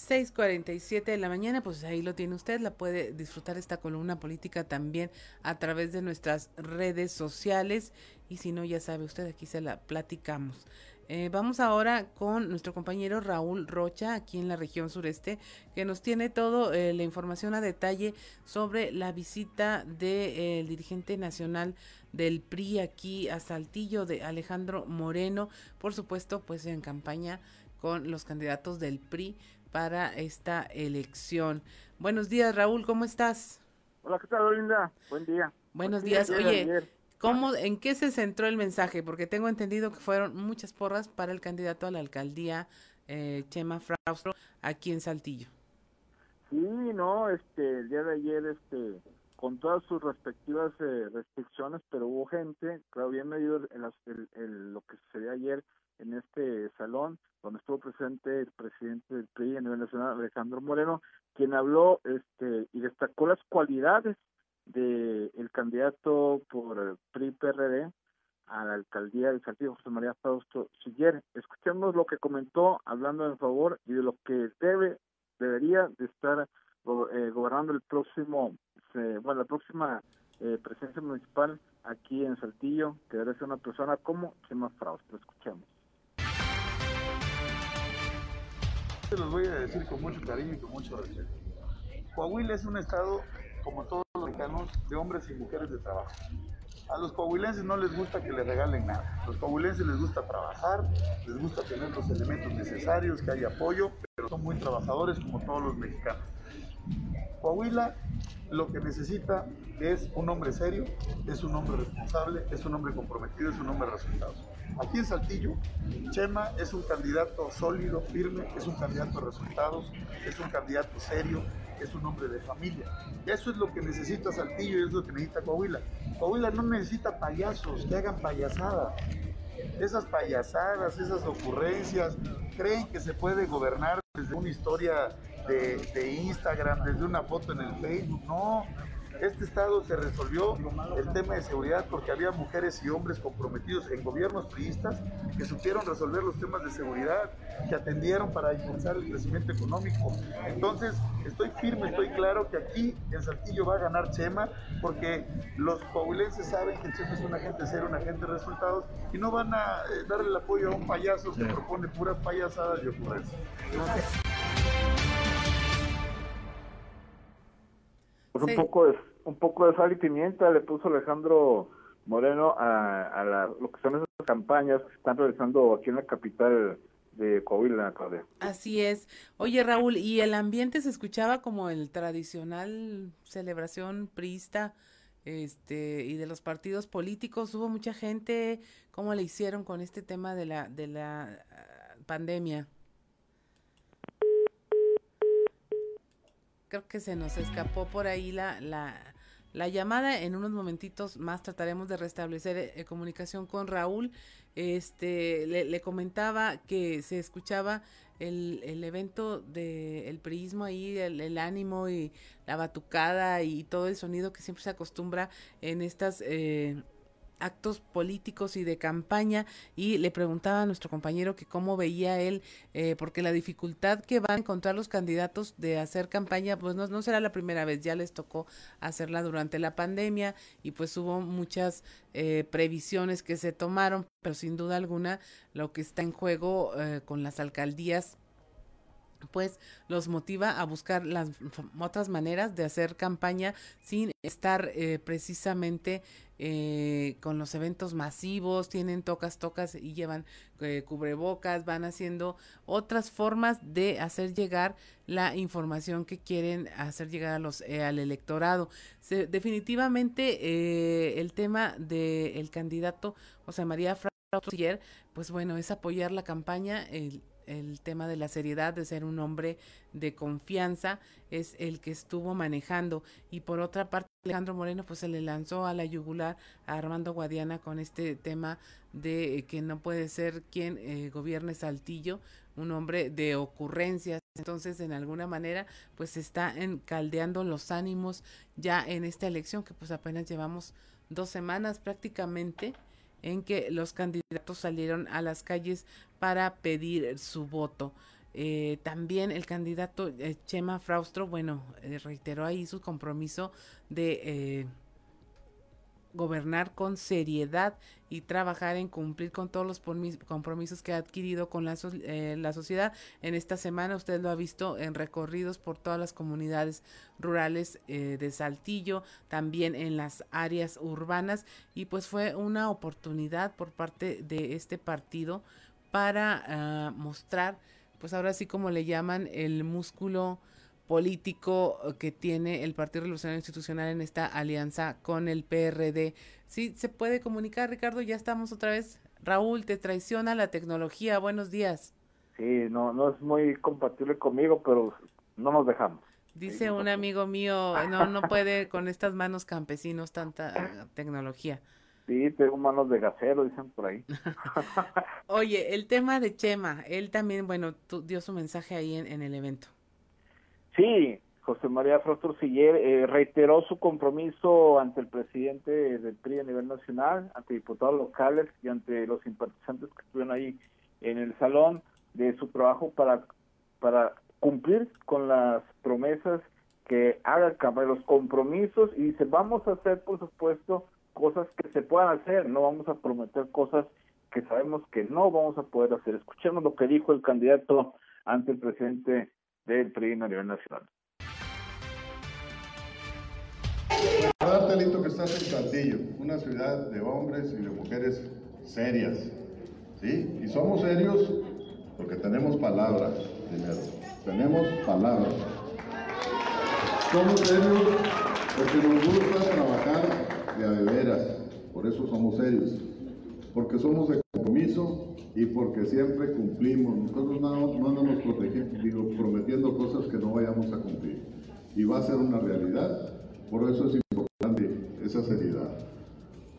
6:47 de la mañana, pues ahí lo tiene usted, la puede disfrutar esta columna política también a través de nuestras redes sociales y si no, ya sabe usted, aquí se la platicamos. Eh, vamos ahora con nuestro compañero Raúl Rocha, aquí en la región sureste, que nos tiene toda eh, la información a detalle sobre la visita del de, eh, dirigente nacional del PRI aquí a Saltillo, de Alejandro Moreno, por supuesto, pues en campaña con los candidatos del PRI para esta elección. Buenos días, Raúl, ¿cómo estás? Hola, ¿qué tal, Linda? Buen día. Buenos días. Oye, ¿cómo, ¿en qué se centró el mensaje? Porque tengo entendido que fueron muchas porras para el candidato a la alcaldía, eh, Chema Fraustro, aquí en Saltillo. Sí, no, este, el día de ayer, este, con todas sus respectivas eh, restricciones, pero hubo gente, claro, bien medido el, lo que sucedió ayer en este salón, donde estuvo presente el presidente del PRI a nivel nacional, Alejandro Moreno, quien habló este, y destacó las cualidades del el candidato por PRI-PRD a la alcaldía del Saltillo, José María Fausto Siller. Escuchemos lo que comentó hablando en favor y de lo que debe, debería de estar eh, gobernando el próximo, bueno, la próxima eh, presencia municipal aquí en Saltillo, que debe ser una persona como Chema Fausto. Escuchemos. Se los voy a decir con mucho cariño y con mucho respeto. Coahuila es un estado, como todos los mexicanos, de hombres y mujeres de trabajo. A los coahuilenses no les gusta que les regalen nada. A los coahuilenses les gusta trabajar, les gusta tener los elementos necesarios, que haya apoyo, pero son muy trabajadores como todos los mexicanos. Coahuila lo que necesita es un hombre serio, es un hombre responsable, es un hombre comprometido, es un hombre de resultados. Aquí en Saltillo, Chema es un candidato sólido, firme, es un candidato de resultados, es un candidato serio, es un hombre de familia. Eso es lo que necesita Saltillo y es lo que necesita Coahuila. Coahuila no necesita payasos que hagan payasadas. Esas payasadas, esas ocurrencias, creen que se puede gobernar desde una historia de, de Instagram, desde una foto en el Facebook. No, este estado se resolvió el tema de seguridad porque había mujeres y hombres comprometidos en gobiernos priistas que supieron resolver los temas de seguridad, que atendieron para impulsar el crecimiento económico. Entonces, estoy firme, estoy claro que aquí en Saltillo va a ganar Chema porque los coahuilenses saben que Chema es un agente ser un agente de resultados y no van a eh, darle el apoyo a un payaso que propone puras payasadas y ocurrencias. Pues un poco de un poco de sal y pimienta le puso Alejandro Moreno a, lo que son esas campañas que están realizando aquí en la capital de Coahuila, Claudia. Así es. Oye, Raúl, ¿y el ambiente se escuchaba como el tradicional celebración priista este, y de los partidos políticos? ¿Hubo mucha gente? ¿Cómo le hicieron con este tema de la, de la ah, pandemia? Creo que se nos escapó por ahí la, la, la llamada. En unos momentitos más trataremos de restablecer eh, comunicación con Raúl. Este le, comentaba que se escuchaba el, el evento del el priismo ahí, el, el, ánimo y la batucada y todo el sonido que siempre se acostumbra en estas eh, actos políticos y de campaña y le preguntaba a nuestro compañero que cómo veía él, eh, porque la dificultad que van a encontrar los candidatos de hacer campaña, pues no, no será la primera vez, ya les tocó hacerla durante la pandemia y pues hubo muchas eh, previsiones que se tomaron, pero sin duda alguna lo que está en juego eh, con las alcaldías pues los motiva a buscar las otras maneras de hacer campaña sin estar eh, precisamente eh, con los eventos masivos, tienen tocas, tocas y llevan eh, cubrebocas, van haciendo otras formas de hacer llegar la información que quieren hacer llegar a los, al electorado. definitivamente el tema del candidato José María Frautier, pues bueno, es apoyar la campaña, el tema de la seriedad, de ser un hombre de confianza, es el que estuvo manejando. Y por otra parte, Alejandro Moreno pues se le lanzó a la yugular a Armando Guadiana con este tema de que no puede ser quien eh, gobierne Saltillo, un hombre de ocurrencias. Entonces, en alguna manera, pues está encaldeando los ánimos ya en esta elección que pues apenas llevamos dos semanas prácticamente en que los candidatos salieron a las calles para pedir su voto. Eh, también el candidato eh, Chema Fraustro, bueno, eh, reiteró ahí su compromiso de gobernar con seriedad y trabajar en cumplir con todos los compromisos que ha adquirido con la, la, sociedad. En esta semana usted lo ha visto en recorridos por todas las comunidades rurales de Saltillo, también en las áreas urbanas y pues fue una oportunidad por parte de este partido para ah, mostrar pues ahora sí como le llaman, el músculo político que tiene el Partido Revolucionario Institucional en esta alianza con el PRD. Sí, se puede comunicar, Ricardo, ya estamos otra vez. Raúl, te traiciona la tecnología. Buenos días. Sí, no, no es muy compatible conmigo, pero no nos dejamos. Dice un amigo mío, no, no puede con estas manos campesinos tanta tecnología. Sí, tengo manos de gasero, dicen por ahí. Oye, el tema de Chema, él también, bueno, dio su mensaje ahí en el evento. Sí, José María Frostro Siller eh, reiteró su compromiso ante el presidente del PRI a nivel nacional, ante diputados locales y ante los simpatizantes que estuvieron ahí en el salón de su trabajo para, para cumplir con las promesas que haga el Cámara, los compromisos y dice, vamos a hacer, por supuesto, cosas que se puedan hacer, no vamos a prometer cosas que sabemos que no vamos a poder hacer. Escuchemos lo que dijo el candidato ante el presidente del PRI a nivel nacional. Darte listo que estás en Saltillo, una ciudad de hombres y de mujeres serias, ¿sí? Y somos serios porque tenemos palabras, primero. Tenemos palabras. Somos serios porque nos gusta trabajar de a de veras, por eso somos serios. Porque somos de compromiso y porque siempre cumplimos. Nosotros no, no andamos digo, prometiendo cosas que no vayamos a cumplir. Y va a ser una realidad. Por eso es importante esa seriedad.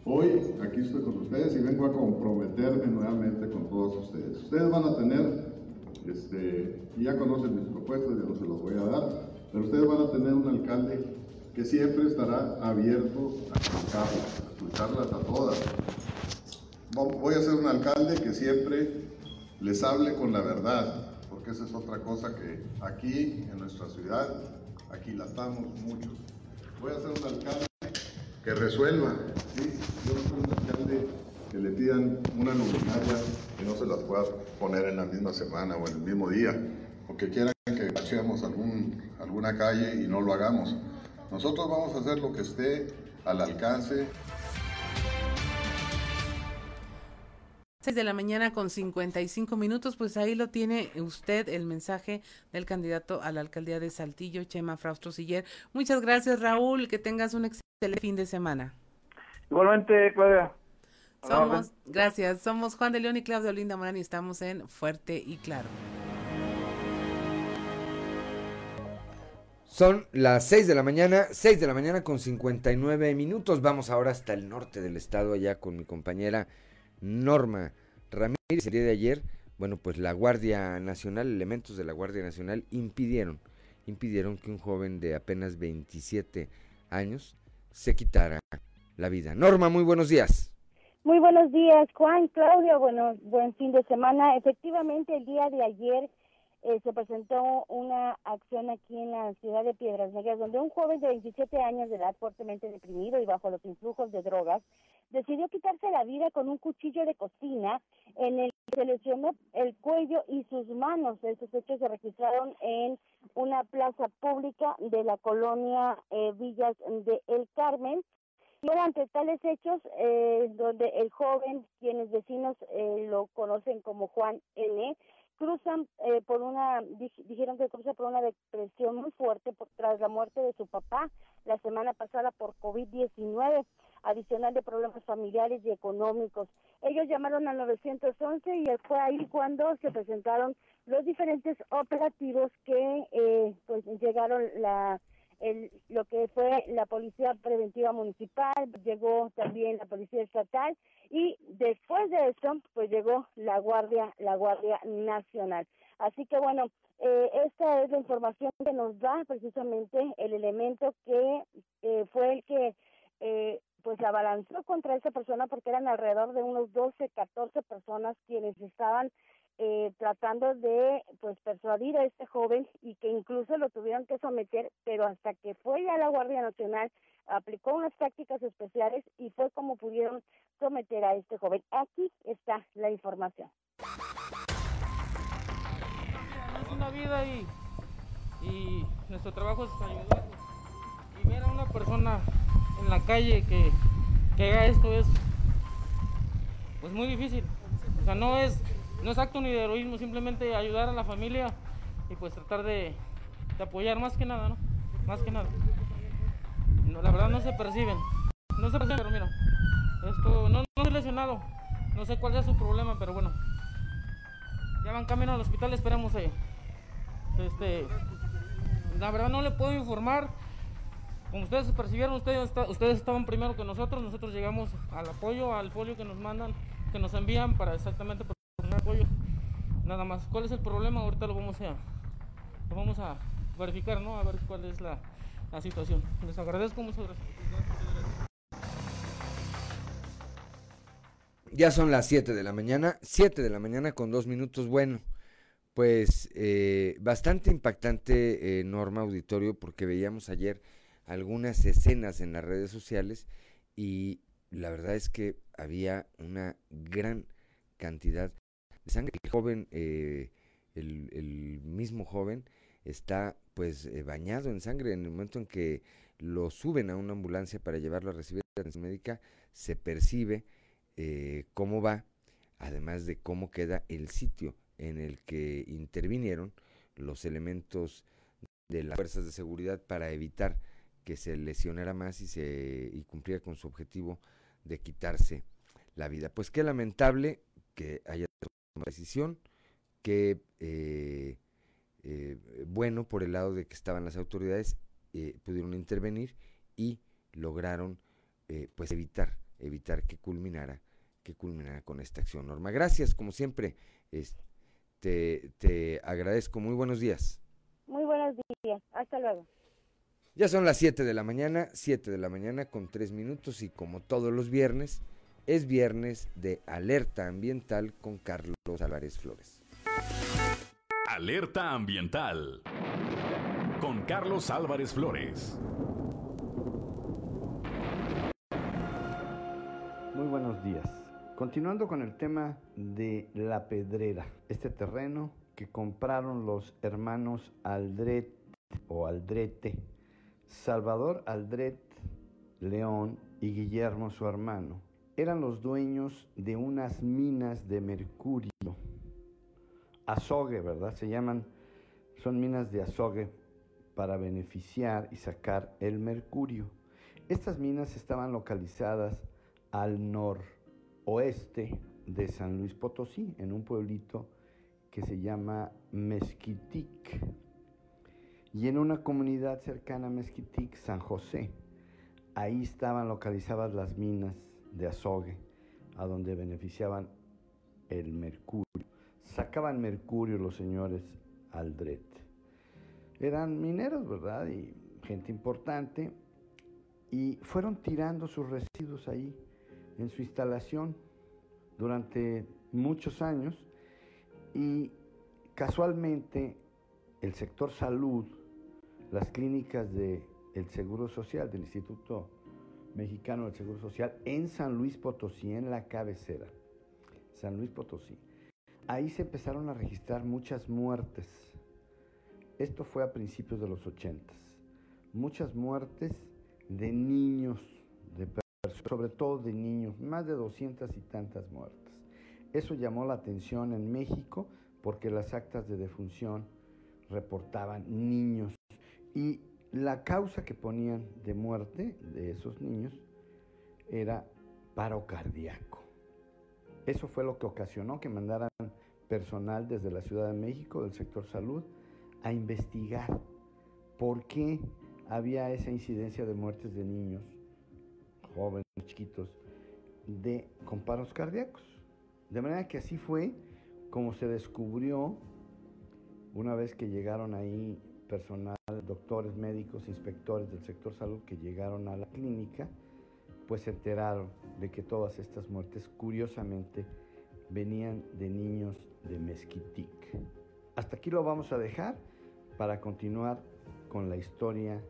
Hoy aquí estoy con ustedes y vengo a comprometerme nuevamente con todos ustedes. Ustedes van a tener, este, ya conocen mis propuestas, ya no se las voy a dar, pero ustedes van a tener un alcalde que siempre estará abierto a escucharlas, a escucharlas a todas, voy a ser un alcalde que siempre les hable con la verdad, porque esa es otra cosa que aquí en nuestra ciudad, aquí la estamos muchos. Voy a ser un alcalde que resuelva, ¿sí? Yo no soy un alcalde que le pidan una luminaria y no se las pueda poner en la misma semana o en el mismo día, o que quieran que algún, alguna calle y no lo hagamos. Nosotros vamos a hacer lo que esté al alcance 6 de la mañana con 55 minutos, pues ahí lo tiene usted el mensaje del candidato a la alcaldía de Saltillo, Chema Fraustro Siller. Muchas gracias, Raúl, que tengas un excelente fin de semana. Igualmente, Claudia. Somos, gracias, somos Juan de León y Claudia Olinda Morán y estamos en Fuerte y Claro. Son las 6 de la mañana, 6 de la mañana con 59 minutos. Vamos ahora hasta el norte del estado, allá con mi compañera Norma Ramírez. El día de ayer, bueno, pues la Guardia Nacional, elementos de la Guardia Nacional impidieron, impidieron que un joven de apenas 27 años se quitara la vida. Norma, muy buenos días. Muy buenos días, Juan, Claudio, bueno, buen fin de semana. Efectivamente, el día de ayer eh, se presentó una acción aquí en la ciudad de Piedras Negras, donde un joven de 27 años de edad, fuertemente deprimido y bajo los influjos de drogas, decidió quitarse la vida con un cuchillo de cocina en el que se lesionó el cuello y sus manos. Estos hechos se registraron en una plaza pública de la colonia eh, Villas de El Carmen. Y ante tales hechos, eh, donde el joven, quienes vecinos eh, lo conocen como Juan N., cruzan eh, por una, dijeron que cruza por una depresión muy fuerte por, tras la muerte de su papá la semana pasada por COVID-19, adicional de problemas familiares y económicos. Ellos llamaron al 911 y fue ahí cuando se presentaron los diferentes operativos que eh, pues llegaron la el, lo que fue la Policía Preventiva Municipal, llegó también la Policía Estatal y después de esto, pues llegó la Guardia, la Guardia Nacional. Así que bueno, eh, esta es la información que nos da precisamente el elemento que eh, fue el que eh, pues se abalanzó contra esa persona porque eran alrededor de unos 12, 14 personas quienes estaban eh, tratando de pues persuadir a este joven y que incluso lo tuvieron que someter, pero hasta que fue ya la Guardia Nacional aplicó unas tácticas especiales y fue como pudieron someter a este joven. Aquí está la información. Es una vida y, y nuestro trabajo es ayudar. Y ver a una persona en la calle que, que haga esto es pues muy difícil. O sea, no es no es acto ni de heroísmo, simplemente ayudar a la familia y pues tratar de, apoyar más que nada, ¿no? Más que nada. La verdad no se perciben. No se perciben, pero mira, esto no, no estoy lesionado. No sé cuál es su problema, pero bueno. Ya van camino al hospital, esperemos eh, Este, la verdad no le puedo informar. Como ustedes se percibieron, ustedes, ustedes estaban primero que nosotros, nosotros llegamos al apoyo, al folio que nos mandan, que nos envían para exactamente apoyo. Nada más. ¿Cuál es el problema? Ahorita lo vamos a, lo vamos a verificar, ¿no? A ver cuál es la, la situación. Les agradezco mucho. Gracias. Ya son las 7 de la mañana, 7 de la mañana con dos minutos. Bueno, pues eh, bastante impactante, eh, Norma Auditorio, porque veíamos ayer algunas escenas en las redes sociales y la verdad es que había una gran cantidad El joven, eh, el, el, mismo joven, está pues eh, bañado en sangre en el momento en que lo suben a una ambulancia para llevarlo a recibir atención médica, se percibe eh, cómo va, además de cómo queda el sitio en el que intervinieron los elementos de las fuerzas de seguridad para evitar que se lesionara más y se y cumpliera con su objetivo de quitarse la vida. Pues qué lamentable que haya tomado decisión, que eh, eh, bueno por el lado de que estaban las autoridades, eh, pudieron intervenir y lograron pues evitar, evitar que culminara, que culminara con esta acción. Norma, gracias, como siempre, te, te agradezco. Muy buenos días. Muy buenos días, hasta luego. Ya son las 7 de la mañana, 7 de la mañana con 3 minutos y como todos los viernes, es viernes de alerta ambiental con Carlos Álvarez Flores. Alerta ambiental con Carlos Álvarez Flores. Muy buenos días. Continuando con el tema de la pedrera, este terreno que compraron los hermanos Aldret o Aldrete, Salvador Aldret León y Guillermo su hermano, eran los dueños de unas minas de mercurio azogue, ¿verdad? Se llaman, son minas de azogue para beneficiar y sacar el mercurio. Estas minas estaban localizadas al noroeste de San Luis Potosí, en un pueblito que se llama Mezquitic, y en una comunidad cercana a Mezquitic, San José. Ahí estaban localizadas las minas de azogue, a donde beneficiaban el mercurio sacaban mercurio los señores Aldret. Eran mineros, ¿verdad? Y gente importante. Y fueron tirando sus residuos ahí en su instalación durante muchos años. Y casualmente el sector salud, las clínicas del Seguro Social, del Instituto Mexicano del Seguro Social, en San Luis Potosí, en la cabecera. San Luis Potosí ahí se empezaron a registrar muchas muertes. Esto fue a principios de los 80. Muchas muertes de niños, de sobre todo de niños, más de 200 y tantas muertes. Eso llamó la atención en México porque las actas de defunción reportaban niños y la causa que ponían de muerte de esos niños era paro cardíaco. Eso fue lo que ocasionó que mandaran personal desde la Ciudad de México, del sector salud, a investigar por qué había esa incidencia de muertes de niños, jóvenes, chiquitos, de, con paros cardíacos. De manera que así fue como se descubrió, una vez que llegaron ahí personal, doctores, médicos, inspectores del sector salud que llegaron a la clínica, pues se enteraron de que todas estas muertes, curiosamente, venían de niños de Mezquitic. Hasta aquí lo vamos a dejar para continuar con la historia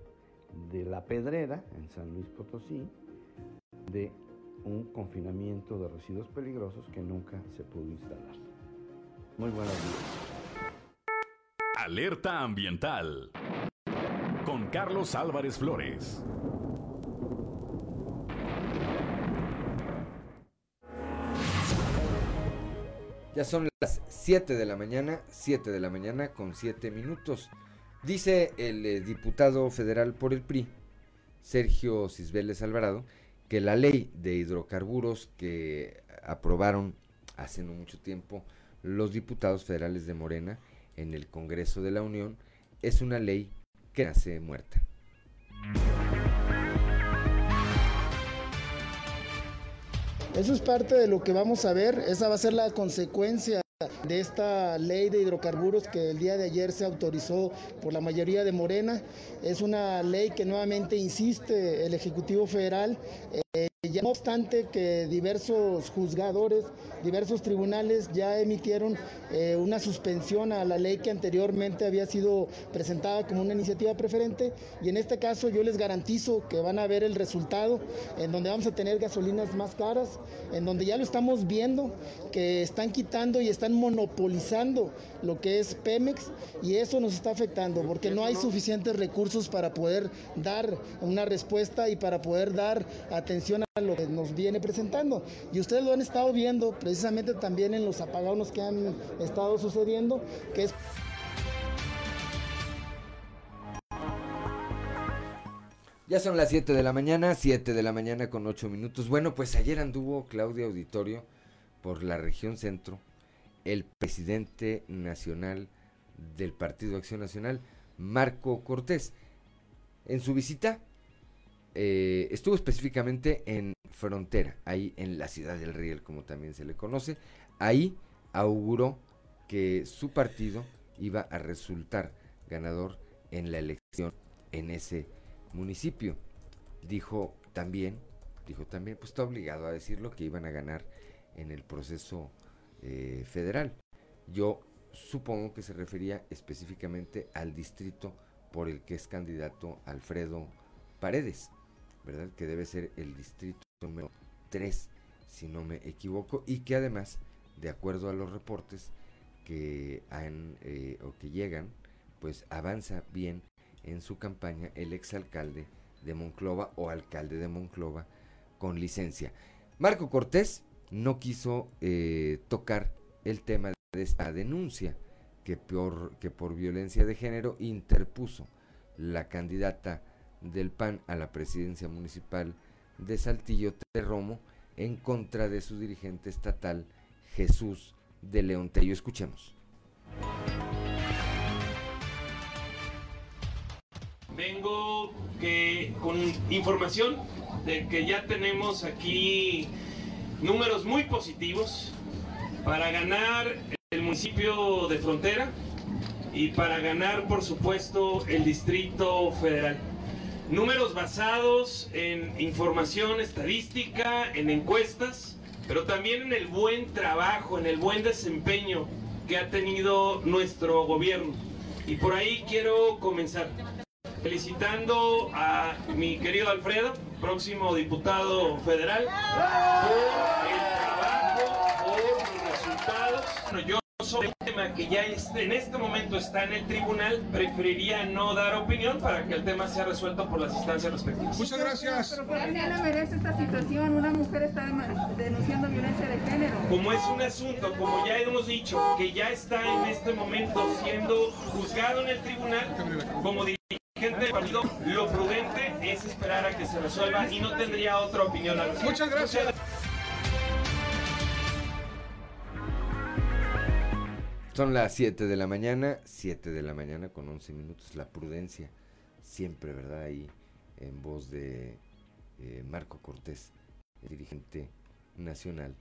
de la pedrera en San Luis Potosí, de un confinamiento de residuos peligrosos que nunca se pudo instalar. Muy buenos días. Alerta ambiental con Carlos Álvarez Flores. Ya son las 7 de la mañana, 7 de la mañana con 7 minutos. Dice el eh, diputado federal por el PRI, Sergio Cisbeles Alvarado, que la ley de hidrocarburos que aprobaron hace no mucho tiempo los diputados federales de Morena en el Congreso de la Unión es una ley que nace muerta. Eso es parte de lo que vamos a ver, esa va a ser la consecuencia de esta ley de hidrocarburos que el día de ayer se autorizó por la mayoría de Morena. Es una ley que nuevamente insiste el Ejecutivo Federal. No obstante que diversos juzgadores, diversos tribunales ya emitieron eh, una suspensión a la ley que anteriormente había sido presentada como una iniciativa preferente y en este caso yo les garantizo que van a ver el resultado en donde vamos a tener gasolinas más caras, en donde ya lo estamos viendo que están quitando y están monopolizando lo que es Pemex y eso nos está afectando porque no hay suficientes recursos para poder dar una respuesta y para poder dar atención a lo que nos viene presentando. Y ustedes lo han estado viendo precisamente también en los apagones que han estado sucediendo, que es... Ya son las 7 de la mañana, 7 de la mañana con 8 minutos. Bueno, pues ayer anduvo Claudia Auditorio por la región centro, el presidente nacional del Partido Acción Nacional, Marco Cortés. En su visita eh, estuvo específicamente en Frontera, ahí en la ciudad del Riel, como también se le conoce. Ahí auguró que su partido iba a resultar ganador en la elección en ese municipio. Dijo también, dijo también, pues está obligado a decirlo que iban a ganar en el proceso eh, federal. Yo supongo que se refería específicamente al distrito por el que es candidato Alfredo Paredes. ¿Verdad? Que debe ser el distrito número 3, si no me equivoco, y que además, de acuerdo a los reportes que han eh, o que llegan, pues avanza bien en su campaña el exalcalde de Monclova o alcalde de Monclova con licencia. Marco Cortés no quiso eh, tocar el tema de esta denuncia que por, que por violencia de género interpuso la candidata del PAN a la presidencia municipal de Saltillo de Romo en contra de su dirigente estatal Jesús de León Tello. Escuchemos. Vengo que, con información de que ya tenemos aquí números muy positivos para ganar el municipio de frontera y para ganar, por supuesto, el distrito federal. Números basados en información estadística, en encuestas, pero también en el buen trabajo, en el buen desempeño que ha tenido nuestro gobierno. Y por ahí quiero comenzar felicitando a mi querido Alfredo, próximo diputado federal, por el trabajo, por los resultados. Bueno, yo sobre un tema que ya en este momento está en el tribunal, preferiría no dar opinión para que el tema sea resuelto por las instancias respectivas. Muchas gracias. Pero ¿por qué no merece esta situación? Una mujer está denunciando violencia de género. Como es un asunto, como ya hemos dicho, que ya está en este momento siendo juzgado en el tribunal, como dirigente del partido, lo prudente es esperar a que se resuelva y no tendría otra opinión al respecto. Muchas gracias. Son las 7 de la mañana, 7 de la mañana con 11 minutos. La prudencia, siempre, ¿verdad? Ahí en voz de eh, Marco Cortés, el dirigente nacional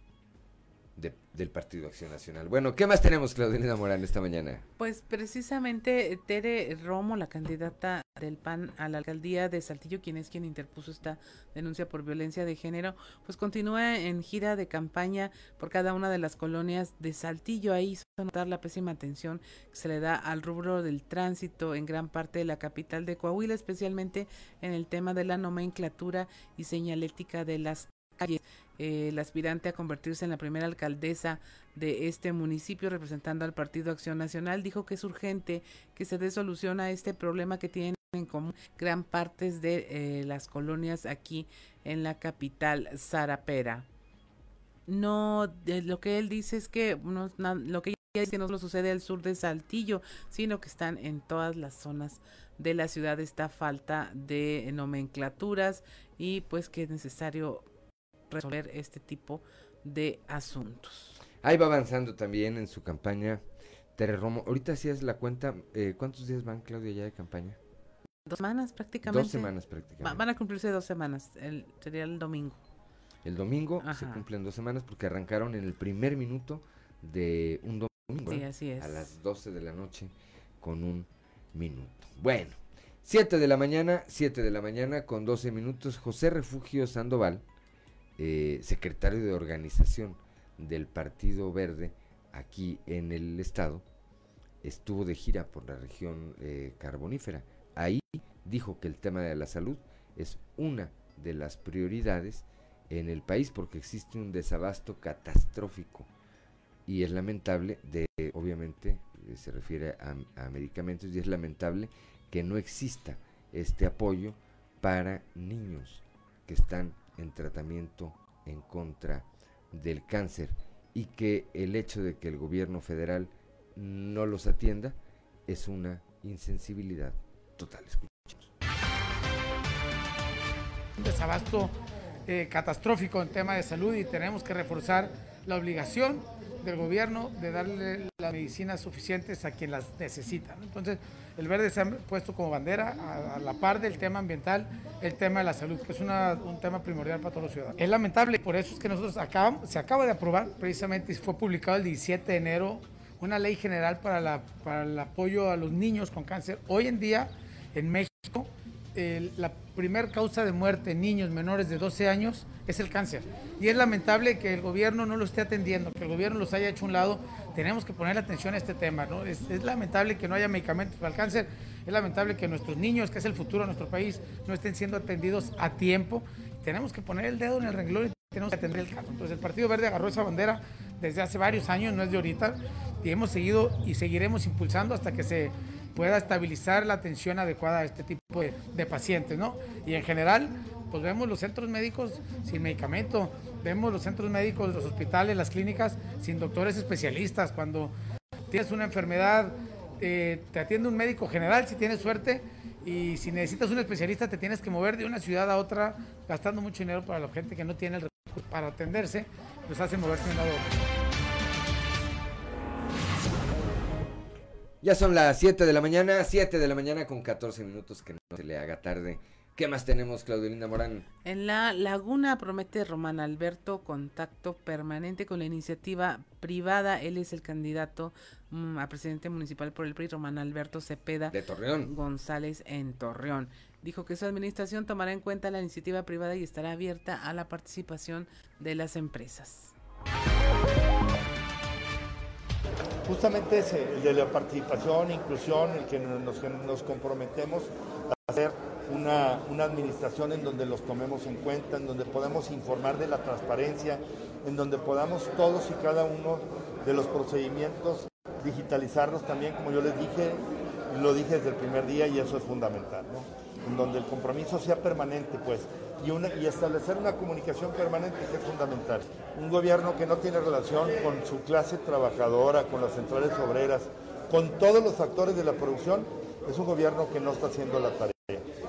del Partido Acción Nacional. Bueno, ¿qué más tenemos, Claudelina Morán, esta mañana? Pues precisamente Tere Romo, la candidata del PAN a la alcaldía de Saltillo, quien es quien interpuso esta denuncia por violencia de género, pues continúa en gira de campaña por cada una de las colonias de Saltillo. Ahí hizo notar la pésima atención que se le da al rubro del tránsito en gran parte de la capital de Coahuila, especialmente en el tema de la nomenclatura y señalética de las calles. Eh, el aspirante a convertirse en la primera alcaldesa de este municipio representando al Partido Acción Nacional dijo que es urgente que se dé solución a este problema que tienen en común gran partes de eh, las colonias aquí en la capital Zarapera. no, lo que él dice es que no, lo que que no solo sucede al sur de Saltillo, sino que están en todas las zonas de la ciudad esta falta de nomenclaturas y pues que es necesario resolver este tipo de asuntos. Ahí va avanzando también en su campaña Tere Romo. Ahorita es la cuenta, eh, ¿cuántos días van, Claudia, ya de campaña? Dos semanas prácticamente. Dos semanas prácticamente. van a cumplirse dos semanas, el, sería el domingo. El domingo se cumplen dos semanas porque arrancaron en el primer minuto de un domingo. Sí, así es. A las 12 de la noche con un minuto. Bueno, 7 de la mañana, 7 de la mañana con 12 minutos. José Refugio Sandoval, eh, secretario de organización del Partido Verde aquí en el estado, estuvo de gira por la región eh, carbonífera. Ahí dijo que el tema de la salud es una de las prioridades en el país porque existe un desabasto catastrófico y es lamentable de obviamente eh, se refiere a, medicamentos y es lamentable que no exista este apoyo para niños que están en tratamiento en contra del cáncer y que el hecho de que el gobierno federal no los atienda es una insensibilidad total. Escuchemos. Desabasto eh, catastrófico en tema de salud y tenemos que reforzar la obligación del gobierno de darle las medicinas suficientes a quien las necesita. Entonces, el verde se ha puesto como bandera a, la par del tema ambiental, el tema de la salud, que es un tema primordial para todos los ciudadanos. Es lamentable, por eso es que nosotros se acaba de aprobar, precisamente fue publicado el 17 de enero, una ley general para el apoyo a los niños con cáncer. Hoy en día, en México, la primer causa de muerte en niños menores de 12 años es el cáncer. Y es lamentable que el gobierno no lo esté atendiendo, que el gobierno los haya hecho un lado. Tenemos que poner atención a este tema. ¿no? Es, lamentable que no haya medicamentos para el cáncer. Es lamentable que nuestros niños, que es el futuro de nuestro país, no estén siendo atendidos a tiempo. Tenemos que poner el dedo en el renglón y tenemos que atender el caso. Entonces el Partido Verde agarró esa bandera desde hace varios años, no es de ahorita, y hemos seguido y seguiremos impulsando hasta que se pueda estabilizar la atención adecuada a este tipo de, pacientes, ¿no? Y en general, pues vemos los centros médicos sin medicamento, vemos los centros médicos, los hospitales, las clínicas sin doctores especialistas. Cuando tienes una enfermedad, eh, te atiende un médico general si tienes suerte y si necesitas un especialista te tienes que mover de una ciudad a otra gastando mucho dinero para la gente que no tiene el recurso para atenderse, pues hace moverse de un lado. Ya son las 7 de la mañana, 7 de la mañana con 14 minutos, que no se le haga tarde. ¿Qué más tenemos, Claudelina Morán? En la laguna promete Román Alberto contacto permanente con la iniciativa privada. Él es el candidato mm, a presidente municipal por el PRI, Román Alberto Cepeda. De Torreón. González en Torreón. Dijo que su administración tomará en cuenta la iniciativa privada y estará abierta a la participación de las empresas justamente es el de la participación, inclusión, el que nos, nos comprometemos a hacer una, una, administración en donde los tomemos en cuenta, en donde podamos informar de la transparencia, en donde podamos todos y cada uno de los procedimientos digitalizarlos también, como yo les dije, lo dije desde el primer día y eso es fundamental, ¿no? En donde el compromiso sea permanente, pues, y, una, y establecer una comunicación permanente que es fundamental. Un gobierno que no tiene relación con su clase trabajadora, con las centrales obreras, con todos los actores de la producción, es un gobierno que no está haciendo la tarea.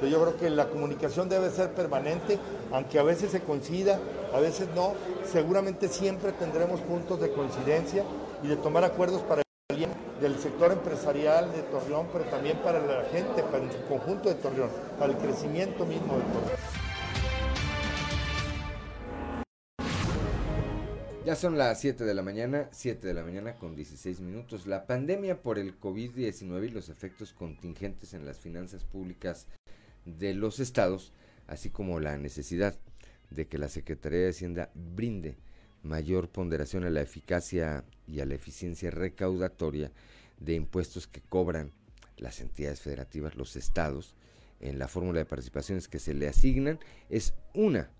Yo creo que la comunicación debe ser permanente, aunque a veces se coincida, a veces no. Seguramente siempre tendremos puntos de coincidencia y de tomar acuerdos para el del sector empresarial de Torreón, pero también para la gente, para el conjunto de Torreón, para el crecimiento mismo de Torreón. Ya son las 7 de la mañana, 7 de la mañana con 16 minutos. La pandemia por el COVID-19 y los efectos contingentes en las finanzas públicas de los estados, así como la necesidad de que la Secretaría de Hacienda brinde mayor ponderación a la eficacia y a la eficiencia recaudatoria de impuestos que cobran las entidades federativas, los estados, en la fórmula de participaciones que se le asignan, es una,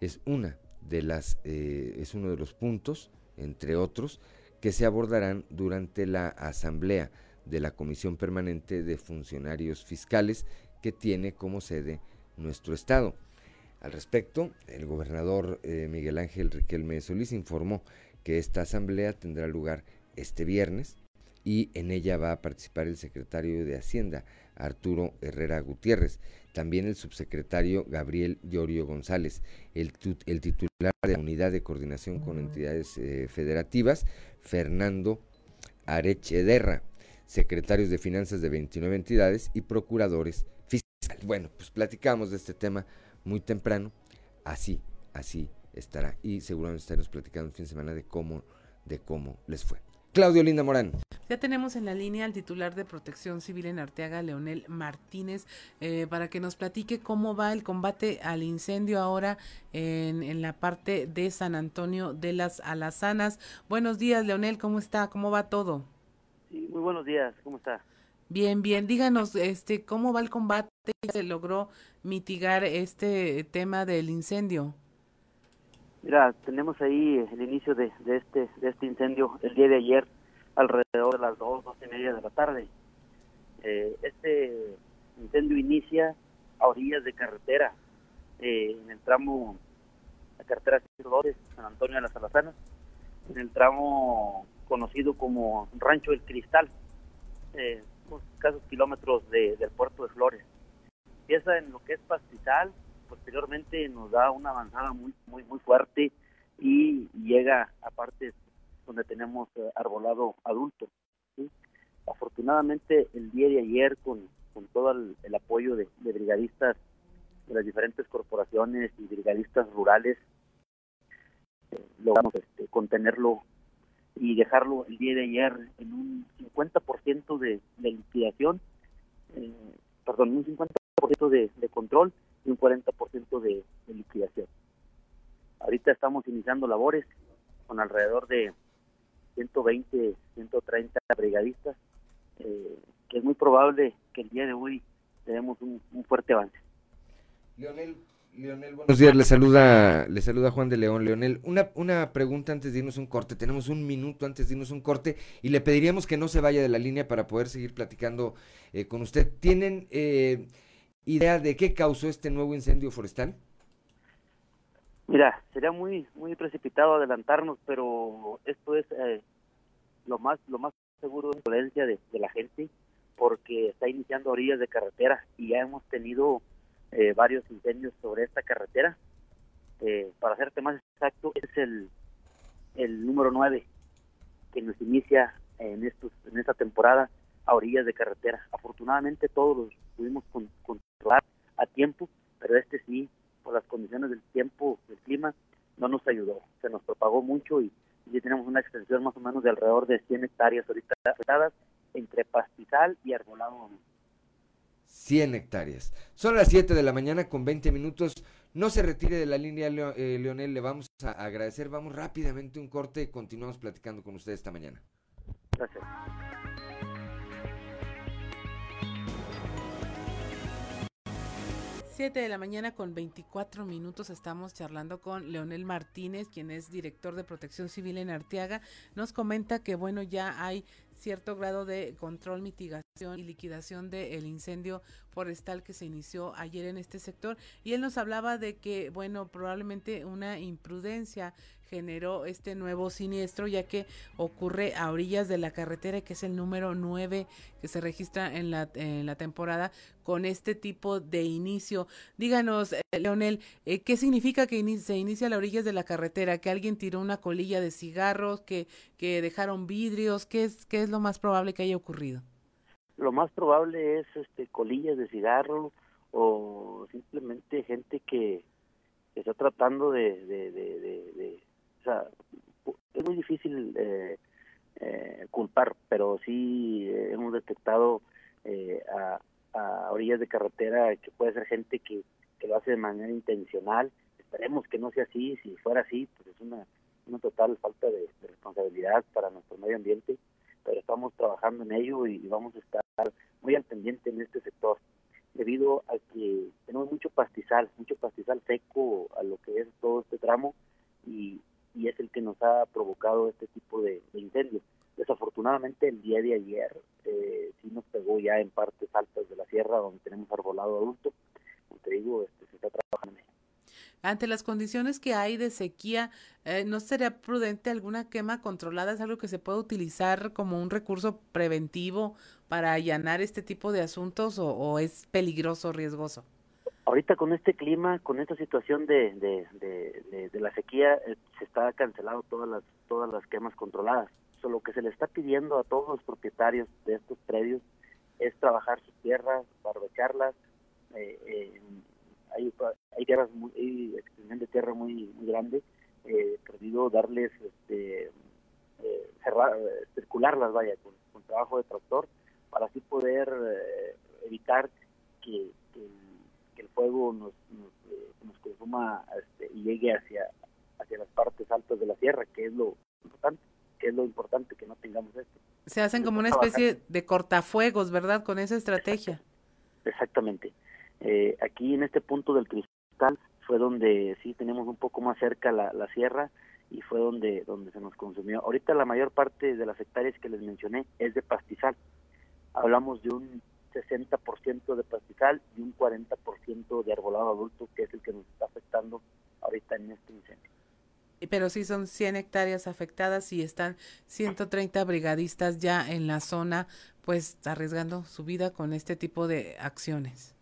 es una de las, eh, es uno de los puntos, entre otros, que se abordarán durante la asamblea de la Comisión Permanente de Funcionarios Fiscales que tiene como sede nuestro Estado. Al respecto, el gobernador eh, Miguel Ángel Riquelme Solís informó que esta asamblea tendrá lugar este viernes y en ella va a participar el secretario de Hacienda, Arturo Herrera Gutiérrez, también el subsecretario Gabriel Llorio González, el, titular de la Unidad de Coordinación con Entidades eh, Federativas, Fernando Arechederra, secretarios de finanzas de 29 entidades y procuradores. Bueno, pues platicamos de este tema muy temprano, así, así estará y seguramente estaremos platicando el fin de semana de cómo, de cómo les fue. Claudio Linda Morán. Ya tenemos en la línea al titular de Protección Civil en Arteaga, Leonel Martínez, eh, para que nos platique cómo va el combate al incendio ahora en, en, la parte de San Antonio de las Alazanas. Buenos días, Leonel, ¿cómo está? ¿Cómo va todo? Sí, muy buenos días, ¿cómo está? Bien, bien. Díganos, este, ¿cómo va el combate? ¿Se logró mitigar este tema del incendio? Mira, tenemos ahí el inicio de, este de este incendio el día de ayer alrededor de las dos, dos y media de la tarde. Eh, este incendio inicia a orillas de carretera, eh, en el tramo, la carretera San Antonio de las Alazanas, en el tramo conocido como Rancho del Cristal, eh, unos escasos kilómetros del puerto de Flores. Empieza en lo que es pastizal, posteriormente nos da una avanzada muy muy muy fuerte y llega a partes donde tenemos eh, arbolado adulto. Afortunadamente el día de ayer con, con todo el, apoyo de, brigadistas de las diferentes corporaciones y brigadistas rurales eh, logramos este, contenerlo y dejarlo el día de ayer en un 50% de, de liquidación, eh, perdón, un 50% de, de control y un 40% de, de liquidación. Ahorita estamos iniciando labores con alrededor de 120, 130 brigadistas, eh, que es muy probable que el día de hoy tenemos un, fuerte avance. Leonel, Leonel, buenos días, le saluda, le saluda Juan de León. Leonel, una, una pregunta antes de irnos un corte, tenemos un minuto antes de irnos un corte y le pediríamos que no se vaya de la línea para poder seguir platicando eh, con usted. ¿Tienen eh, idea de qué causó este nuevo incendio forestal? Mira, sería muy muy precipitado adelantarnos, pero esto es eh, lo más lo más seguro de influencia de, la gente, porque está iniciando orillas de carretera y ya hemos tenido eh, varios incendios sobre esta carretera. Eh, para hacerte más exacto, es el, el número 9 que nos inicia en estos en esta temporada a orillas de carretera. Afortunadamente todos los pudimos a tiempo, pero este sí por las condiciones del tiempo, del clima, no nos ayudó. Se nos propagó mucho y, ya tenemos una extensión más o menos de alrededor de 100 hectáreas ahorita afectadas entre pastizal y arbolado. 100 hectáreas. Son las 7 de la mañana con 20 minutos. No se retire de la línea, eh, Leonel. Le vamos a agradecer. Vamos rápidamente un corte y continuamos platicando con usted esta mañana. Gracias. 7 de la mañana con 24 minutos estamos charlando con Leonel Martínez, quien es director de Protección Civil en Arteaga. Nos comenta que bueno, ya hay cierto grado de control, mitigación y liquidación del incendio forestal que se inició ayer en este sector y él nos hablaba de que bueno, probablemente una imprudencia generó este nuevo siniestro ya que ocurre a orillas de la carretera que es el número 9 que se registra en la, temporada con este tipo de inicio. Díganos, eh, Leonel, eh, ¿qué significa que se inicia a las orillas de la carretera? ¿Que alguien tiró una colilla de cigarros? ¿Que, que dejaron vidrios? ¿Qué es, ¿Qué es lo más probable que haya ocurrido? Lo más probable es este colillas de cigarro o simplemente gente que, está tratando de, de, de es muy difícil eh, eh, culpar, pero sí eh, hemos detectado a, orillas de carretera que puede ser gente que, que lo hace de manera intencional. Esperemos que no sea así. Si fuera así, pues es una, una total falta de, responsabilidad para nuestro medio ambiente. Pero estamos trabajando en ello y vamos a estar muy al pendiente en este sector debido a que tenemos mucho pastizal, mucho pastizal seco a lo que es todo este tramo y, y es el que nos ha provocado este tipo de, incendios. Desafortunadamente el día de ayer eh, sí nos pegó ya en partes altas de la sierra donde tenemos arbolado adulto. Como te digo, este, se está trabajando en ante las condiciones que hay de sequía, eh, ¿no sería prudente alguna quema controlada? ¿Es algo que se puede utilizar como un recurso preventivo para allanar este tipo de asuntos o, o es peligroso, riesgoso? Ahorita con este clima, con esta situación de, de, la sequía, eh, se está cancelado todas las todas las quemas controladas. So, lo que se le está pidiendo a todos los propietarios de estos predios es trabajar sus tierras, barbecharlas. Eh, eh, hay, hay tierras muy, hay extensión de tierra muy muy grande, eh, perdido darles este eh, cerrar, circularlas, vaya, con, con, trabajo de tractor, para así poder eh, evitar que, que que el fuego nos, nos, eh, nos consuma este, y llegue hacia, hacia las partes altas de la sierra, que es lo importante, que es lo importante que no tengamos esto. Se hacen como una especie de cortafuegos, ¿verdad? Con esa estrategia. Exactamente. Eh, aquí en este punto del cristal fue donde sí tenemos un poco más cerca la, la sierra y fue donde donde se nos consumió. Ahorita la mayor parte de las hectáreas que les mencioné es de pastizal. Hablamos de un 60% de pastizal y un 40% de arbolado adulto, que es el que nos está afectando ahorita en este incendio. Pero sí son 100 hectáreas afectadas y están 130 brigadistas ya en la zona, pues arriesgando su vida con este tipo de acciones.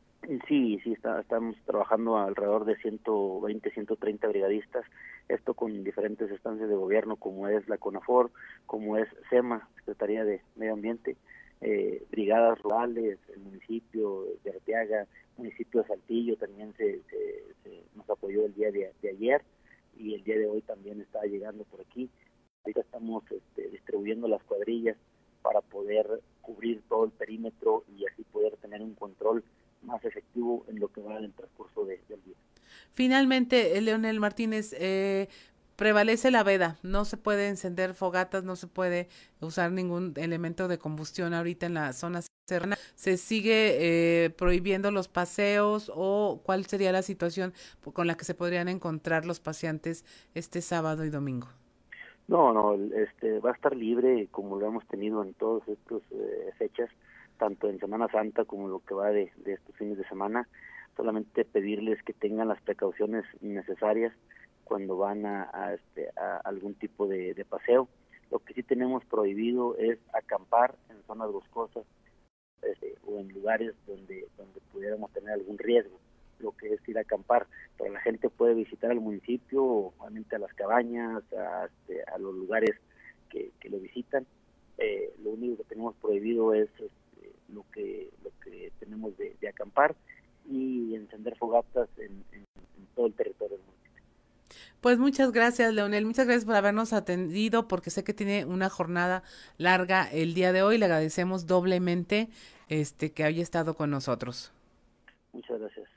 Sí, sí, está, estamos trabajando alrededor de 120, 130 brigadistas, esto con diferentes instancias de gobierno como es la CONAFOR, como es SEMA, Secretaría de Medio Ambiente, eh, brigadas rurales, el municipio de Arteaga, municipio de Saltillo también se, se, se nos apoyó el día de, ayer y el día de hoy también está llegando por aquí. Ahorita estamos este, distribuyendo las cuadrillas para poder cubrir todo el perímetro y así poder tener un control más efectivo en lo que va en el transcurso de, del día. Finalmente, Leonel Martínez, eh, prevalece la veda, no se puede encender fogatas, no se puede usar ningún elemento de combustión ahorita en la zona serrana. ¿Se sigue eh, prohibiendo los paseos o cuál sería la situación con la que se podrían encontrar los pacientes este sábado y domingo? No, no, este va a estar libre como lo hemos tenido en todas estas eh, fechas, tanto en Semana Santa como lo que va de, de estos fines de semana. Solamente pedirles que tengan las precauciones necesarias cuando van a, este, a algún tipo de, paseo. Lo que sí tenemos prohibido es acampar en zonas boscosas este, o en lugares donde, donde pudiéramos tener algún riesgo, lo que es ir a acampar. Pero la gente puede visitar el municipio, obviamente a las cabañas, a, este, a los lugares que, lo visitan. Eh, lo único que tenemos prohibido es este, lo que lo que tenemos de, acampar y encender fogatas en, todo el territorio del municipio. Pues muchas gracias, Leonel. Muchas gracias por habernos atendido, porque sé que tiene una jornada larga el día de hoy. Le agradecemos doblemente este que haya estado con nosotros. Muchas gracias.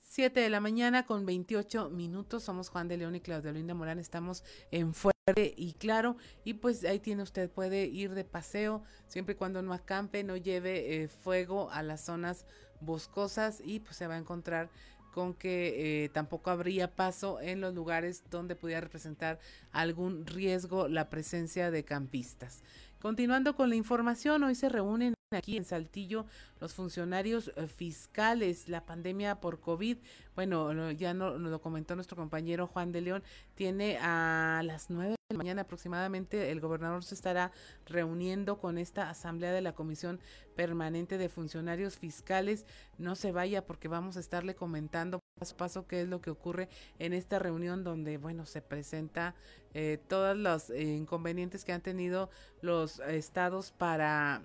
Siete de la mañana con 28 minutos. Somos Juan de León y Claudia Linda Morán. Estamos en Fuerte y Claro. Y pues ahí tiene usted, puede ir de paseo siempre y cuando no acampe, no lleve eh, fuego a las zonas boscosas y pues se va a encontrar con que eh, tampoco habría paso en los lugares donde pudiera representar algún riesgo la presencia de campistas. Continuando con la información, hoy se reúnen aquí en Saltillo los funcionarios fiscales, la pandemia por COVID, bueno, ya no, nos lo comentó nuestro compañero Juan de León, tiene a las nueve mañana aproximadamente el gobernador se estará reuniendo con esta asamblea de la Comisión Permanente de Funcionarios Fiscales. No se vaya porque vamos a estarle comentando paso a paso qué es lo que ocurre en esta reunión donde, bueno, se presenta eh, todos los eh, inconvenientes que han tenido los estados para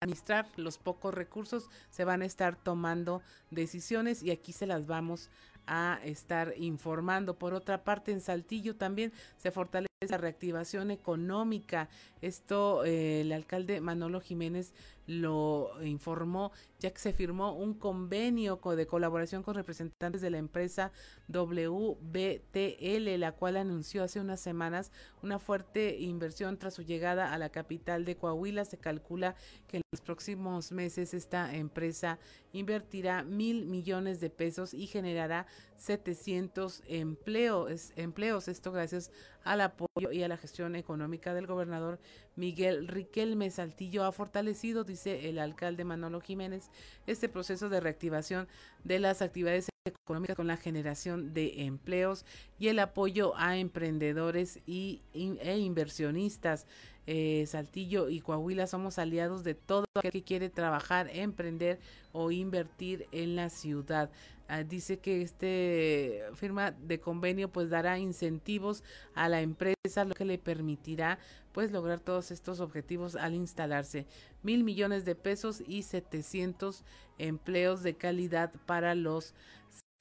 administrar los pocos recursos, se van a estar tomando decisiones y aquí se las vamos a estar informando. Por otra parte, en Saltillo también se fortalece la reactivación económica. Esto eh, el alcalde Manolo Jiménez lo informó ya que se firmó un convenio de colaboración con representantes de la empresa WBTL, la cual anunció hace unas semanas una fuerte inversión tras su llegada a la capital de Coahuila. Se calcula que en los próximos meses esta empresa invertirá mil millones de pesos y generará 700 empleos, empleos. Esto gracias al apoyo y a la gestión económica del gobernador Miguel Riquelme Saltillo ha fortalecido, dice el alcalde Manolo Jiménez, este proceso de reactivación de las actividades económicas con la generación de empleos y el apoyo a emprendedores y, e inversionistas. Eh, Saltillo y Coahuila somos aliados de todo aquel que quiere trabajar, emprender o invertir en la ciudad. Ah, dice que este firma de convenio pues dará incentivos a la empresa, lo que le permitirá pues lograr todos estos objetivos al instalarse. Mil millones de pesos y 700 empleos de calidad para los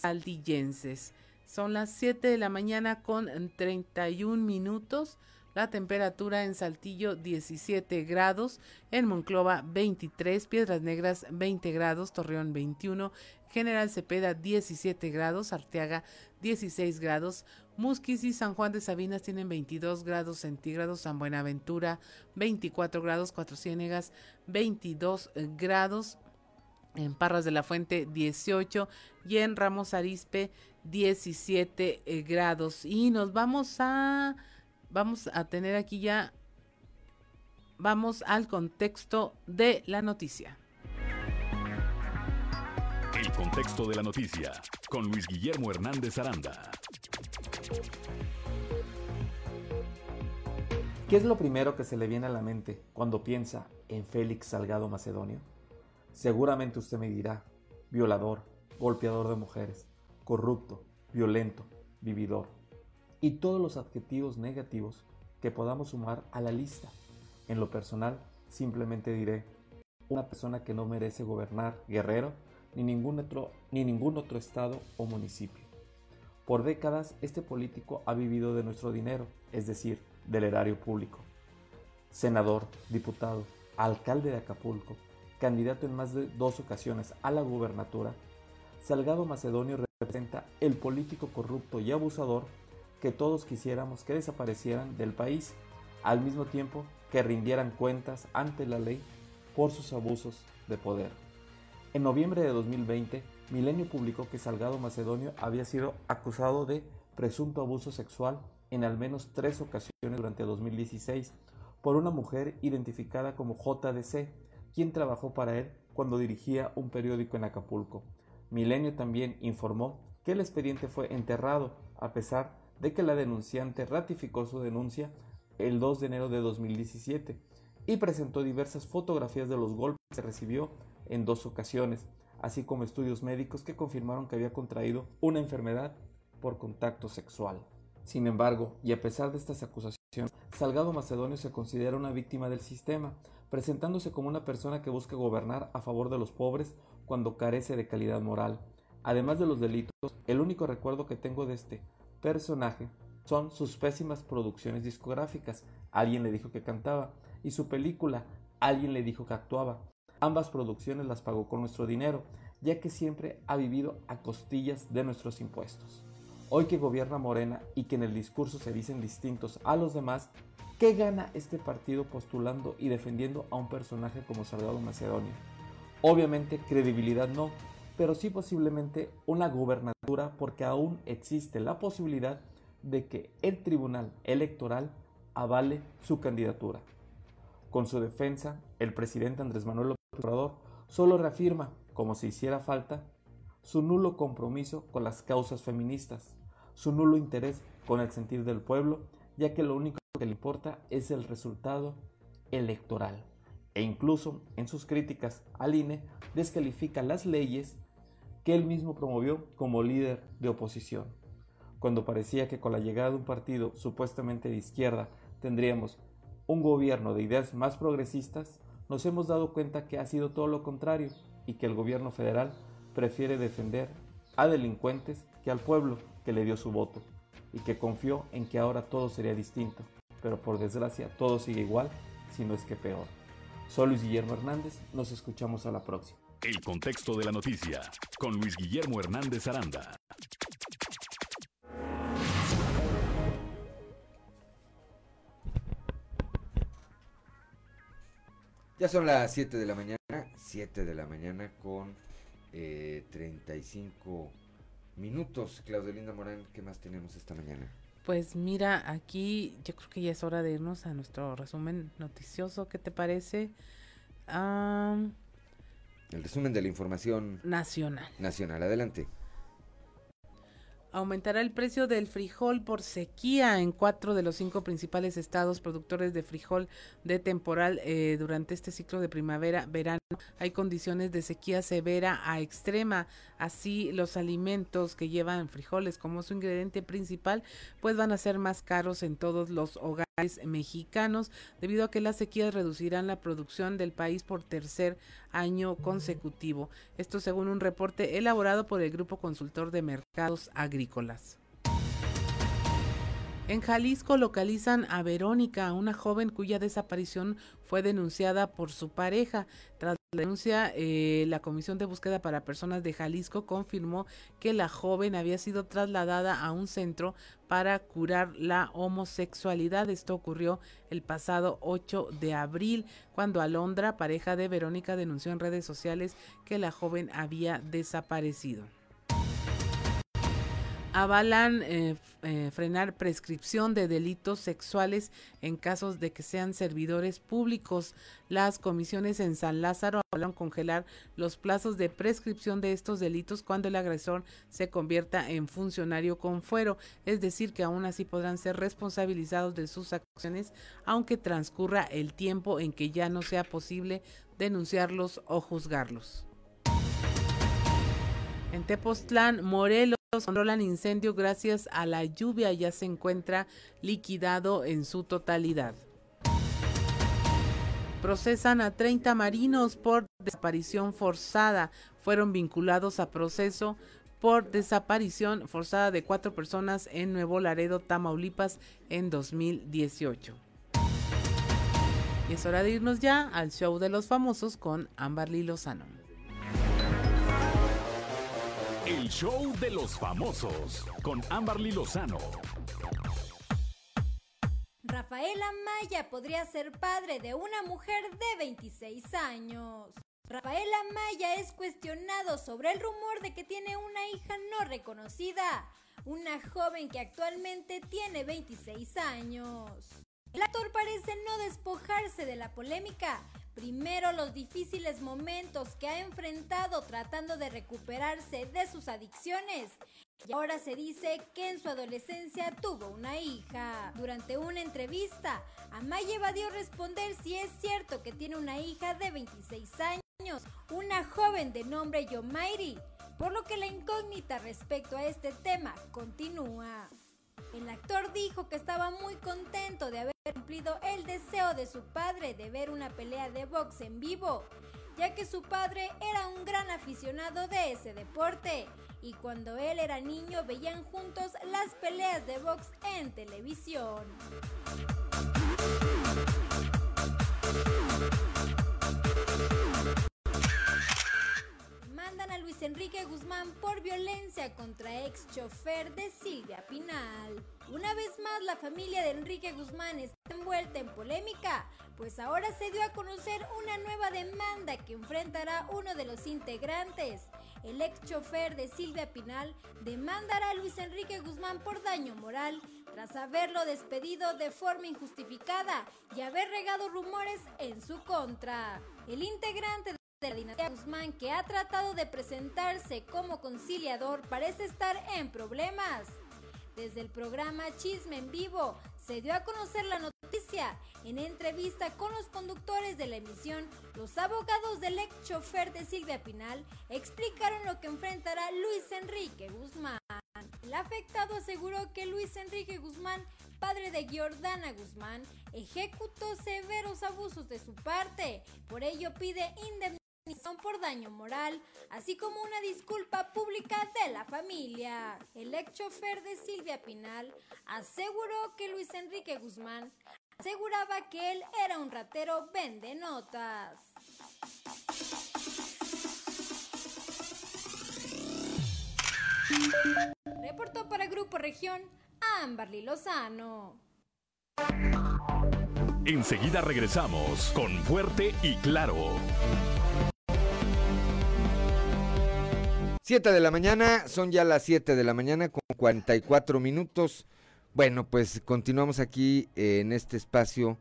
saldillenses. Son las 7 de la mañana con 31 minutos. La temperatura en Saltillo 17 grados, en Monclova 23, Piedras Negras 20 grados, Torreón 21, General Cepeda 17 grados, Arteaga 16 grados, Musquis y San Juan de Sabinas tienen 22 grados centígrados, San Buenaventura 24 grados, Cuatro Ciénegas 22 grados, en Parras de la Fuente 18 y en Ramos Arispe 17 eh, grados. Y nos vamos a vamos a tener aquí ya, vamos al contexto de la noticia. El contexto de la noticia con Luis Guillermo Hernández Aranda. ¿Qué es lo primero que se le viene a la mente cuando piensa en Félix Salgado Macedonio? Seguramente usted me dirá, violador, golpeador de mujeres, corrupto, violento, vividor y todos los adjetivos negativos que podamos sumar a la lista. En lo personal, simplemente diré, una persona que no merece gobernar Guerrero ni ningún otro, ni ningún otro estado o municipio. Por décadas, este político ha vivido de nuestro dinero, es decir, del erario público. Senador, diputado, alcalde de Acapulco, candidato en más de dos ocasiones a la gubernatura, Salgado Macedonio representa el político corrupto y abusador que todos quisiéramos que desaparecieran del país, al mismo tiempo que rindieran cuentas ante la ley por sus abusos de poder. En noviembre de 2020, Milenio publicó que Salgado Macedonio había sido acusado de presunto abuso sexual en al menos tres ocasiones durante 2016 por una mujer identificada como JDC, quien trabajó para él cuando dirigía un periódico en Acapulco. Milenio también informó que el expediente fue enterrado a pesar de que la denunciante ratificó su denuncia el 2 de enero de 2017 y presentó diversas fotografías de los golpes que recibió en dos ocasiones, así como estudios médicos que confirmaron que había contraído una enfermedad por contacto sexual. Sin embargo, y a pesar de estas acusaciones, Salgado Macedonio se considera una víctima del sistema, presentándose como una persona que busca gobernar a favor de los pobres cuando carece de calidad moral. Además de los delitos, el único recuerdo que tengo de este personaje son sus pésimas producciones discográficas. Alguien le dijo que cantaba. Y su película, alguien le dijo que actuaba. Ambas producciones las pagó con nuestro dinero, ya que siempre ha vivido a costillas de nuestros impuestos. Hoy que gobierna Morena y que en el discurso se dicen distintos a los demás, ¿qué gana este partido postulando y defendiendo a un personaje como Salgado Macedonio? Obviamente credibilidad no, pero sí posiblemente una gubernatura porque aún existe la posibilidad de que el Tribunal Electoral avale su candidatura. Con su defensa, el presidente Andrés Manuel López Obrador solo reafirma, como si hiciera falta, su nulo compromiso con las causas feministas, su nulo interés con el sentir del pueblo, ya que lo único que le importa es el resultado electoral. E incluso en sus críticas al INE descalifica las leyes que él mismo promovió como líder de oposición. Cuando parecía que con la llegada de un partido supuestamente de izquierda tendríamos un gobierno de ideas más progresistas, nos hemos dado cuenta que ha sido todo lo contrario y que el gobierno federal prefiere defender a delincuentes que al pueblo que le dio su voto y que confió en que ahora todo sería distinto, pero por desgracia todo sigue igual, si no es que peor. Soy Luis Guillermo Hernández, nos escuchamos a la próxima. El contexto de la noticia con Luis Guillermo Hernández Aranda. Ya son las 7 de la mañana, 7 de la mañana con eh, 35 minutos. Claudelinda Morán, ¿qué más tenemos esta mañana? Pues mira, aquí yo creo que ya es hora de irnos a nuestro resumen noticioso. ¿Qué te parece? El resumen de la información nacional. Nacional, adelante. Aumentará el precio del frijol por sequía en cuatro de los cinco principales estados productores de frijol de temporal eh, durante este ciclo de primavera-verano. Hay condiciones de sequía severa a extrema. Así, los alimentos que llevan frijoles como su ingrediente principal, pues van a ser más caros en todos los hogares mexicanos debido a que las sequías reducirán la producción del país por tercer año consecutivo. Esto según un reporte elaborado por el Grupo Consultor de Mercados Agrícolas. En Jalisco localizan a Verónica, una joven cuya desaparición fue denunciada por su pareja. Tras la denuncia, eh, la Comisión de Búsqueda para Personas de Jalisco confirmó que la joven había sido trasladada a un centro para curar la homosexualidad. Esto ocurrió el pasado 8 de abril, cuando Alondra, pareja de Verónica, denunció en redes sociales que la joven había desaparecido avalan eh, eh, frenar prescripción de delitos sexuales en casos de que sean servidores públicos. Las comisiones en San Lázaro avalan congelar los plazos de prescripción de estos delitos cuando el agresor se convierta en funcionario con fuero, es decir, que aún así podrán ser responsabilizados de sus acciones aunque transcurra el tiempo en que ya no sea posible denunciarlos o juzgarlos. En Tepoztlán, Morelos, controlan incendio gracias a la lluvia, ya se encuentra liquidado en su totalidad. Procesan a 30 marinos por desaparición forzada. Fueron vinculados a proceso por desaparición forzada de cuatro personas en Nuevo Laredo, Tamaulipas, en 2018. Y es hora de irnos ya al show de los famosos con Amberly Lozano. El show de los famosos con Amberly Lozano. Rafaela Maya podría ser padre de una mujer de 26 años. Rafaela Maya es cuestionado sobre el rumor de que tiene una hija no reconocida, una joven que actualmente tiene 26 años. El actor parece no despojarse de la polémica, Primero los difíciles momentos que ha enfrentado tratando de recuperarse de sus adicciones. Y ahora se dice que en su adolescencia tuvo una hija. Durante una entrevista, Amaya evadió responder si es cierto que tiene una hija de 26 años, una joven de nombre Yomairi, por lo que la incógnita respecto a este tema continúa. El actor dijo que estaba muy contento de haber cumplido el deseo de su padre de ver una pelea de box en vivo, ya que su padre era un gran aficionado de ese deporte y cuando él era niño veían juntos las peleas de box en televisión. Luis Enrique Guzmán por violencia contra ex chofer de Silvia Pinal. Una vez más, la familia de Enrique Guzmán está envuelta en polémica, pues ahora se dio a conocer una nueva demanda que enfrentará uno de los integrantes. El ex chofer de Silvia Pinal demandará a Luis Enrique Guzmán por daño moral tras haberlo despedido de forma injustificada y haber regado rumores en su contra. El integrante de dinastía Guzmán, que ha tratado de presentarse como conciliador, parece estar en problemas. Desde el programa Chisme en Vivo se dio a conocer la noticia. En entrevista con los conductores de la emisión, los abogados del ex chofer de Silvia Pinal explicaron lo que enfrentará Luis Enrique Guzmán. El afectado aseguró que Luis Enrique Guzmán, padre de Giordana Guzmán, ejecutó severos abusos de su parte. Por ello pide indemnización por daño moral, así como una disculpa pública de la familia. El ex chofer de Silvia Pinal aseguró que Luis Enrique Guzmán aseguraba que él era un ratero vende notas. Reportó para Grupo Región Amberly Lozano. Enseguida regresamos con Fuerte y Claro. 7 de la mañana, son ya las 7 de la mañana con 44 minutos. Bueno, pues continuamos aquí en este espacio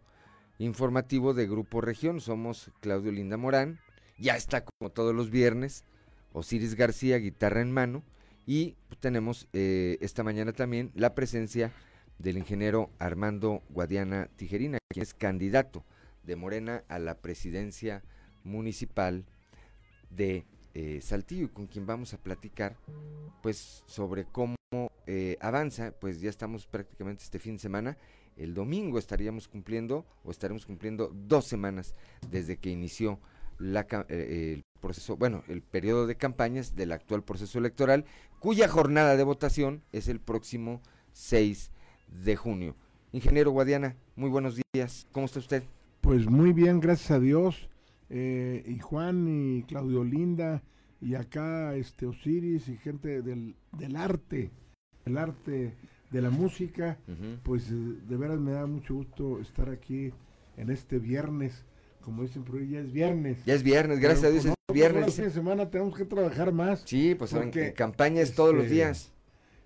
informativo de Grupo Región. Somos Claudio Linda Morán. Ya está como todos los viernes. Osiris García, guitarra en mano. Y tenemos eh, esta mañana también la presencia del ingeniero Armando Guadiana Tijerina, quien es candidato de Morena a la presidencia municipal de eh, Saltillo, con quien vamos a platicar pues sobre cómo eh, avanza, pues ya estamos prácticamente este fin de semana. El domingo estaríamos cumpliendo o estaremos cumpliendo dos semanas desde que inició la, eh, el proceso, bueno, el periodo de campañas del actual proceso electoral, cuya jornada de votación es el próximo 6 de junio. Ingeniero Guadiana, muy buenos días. ¿Cómo está usted? Pues muy bien, gracias a Dios. Eh, y Juan y Claudio Linda y acá este Osiris y gente del, del arte, el arte de la música, pues eh, de veras me da mucho gusto estar aquí en este viernes. Como dicen por ahí, ya es viernes. Ya es viernes, gracias a Dios es viernes. Este semana tenemos que trabajar más. Sí, pues en campaña es todos los este, días.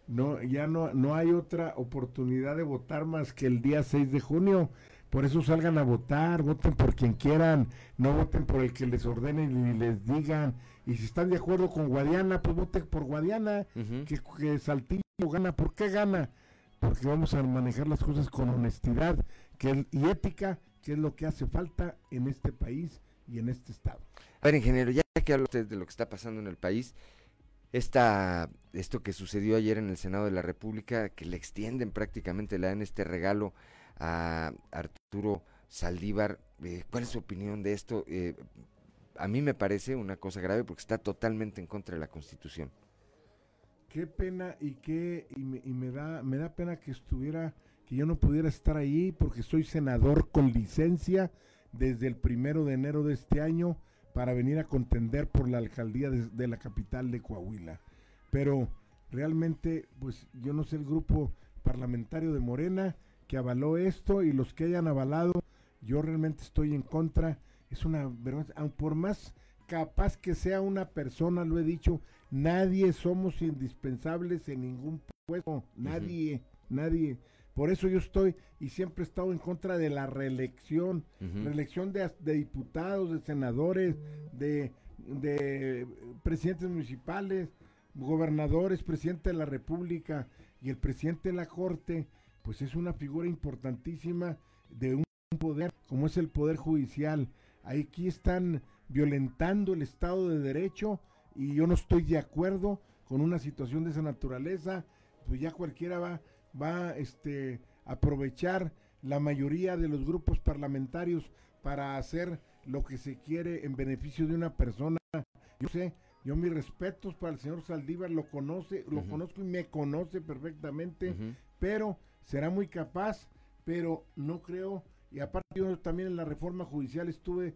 No, ya no, no hay otra oportunidad de votar más que el día 6 de junio. Por eso salgan a votar, voten por quien quieran, no voten por el que les ordenen y les digan. Y si están de acuerdo con Guadiana, pues voten por Guadiana, que, que Saltillo gana. ¿Por qué gana? Porque vamos a manejar las cosas con honestidad que, y ética, que es lo que hace falta en este país y en este estado. A ver, ingeniero, ya que habla usted de lo que está pasando en el país, esta, esto que sucedió ayer en el Senado de la República, que le extienden prácticamente, le dan este regalo a Arturo Saldívar. Eh, ¿Cuál es su opinión de esto? Eh, a mí me parece una cosa grave porque está totalmente en contra de la Constitución. Qué pena y qué y me, y me da me da pena que estuviera que yo no pudiera estar ahí porque soy senador con licencia desde el primero de enero de este año para venir a contender por la alcaldía de, de la capital de Coahuila. Pero realmente, pues yo no sé el grupo parlamentario de Morena, que avaló esto y los que hayan avalado, yo realmente estoy en contra. Es una vergüenza, aun por más capaz que sea una persona, lo he dicho, nadie somos indispensables en ningún puesto, nadie, nadie. Por eso yo estoy y siempre he estado en contra de la reelección, reelección de, de, diputados, de senadores, de, de presidentes municipales, gobernadores, presidente de la República y el presidente de la Corte pues es una figura importantísima de un poder como es el poder judicial. Aquí están violentando el Estado de Derecho y yo no estoy de acuerdo con una situación de esa naturaleza, pues ya cualquiera va, va este, aprovechar la mayoría de los grupos parlamentarios para hacer lo que se quiere en beneficio de una persona. Yo sé, yo mis respetos para el señor Saldívar, lo conoce, lo conozco y me conoce perfectamente, pero será muy capaz, pero no creo, y aparte yo también en la reforma judicial estuve,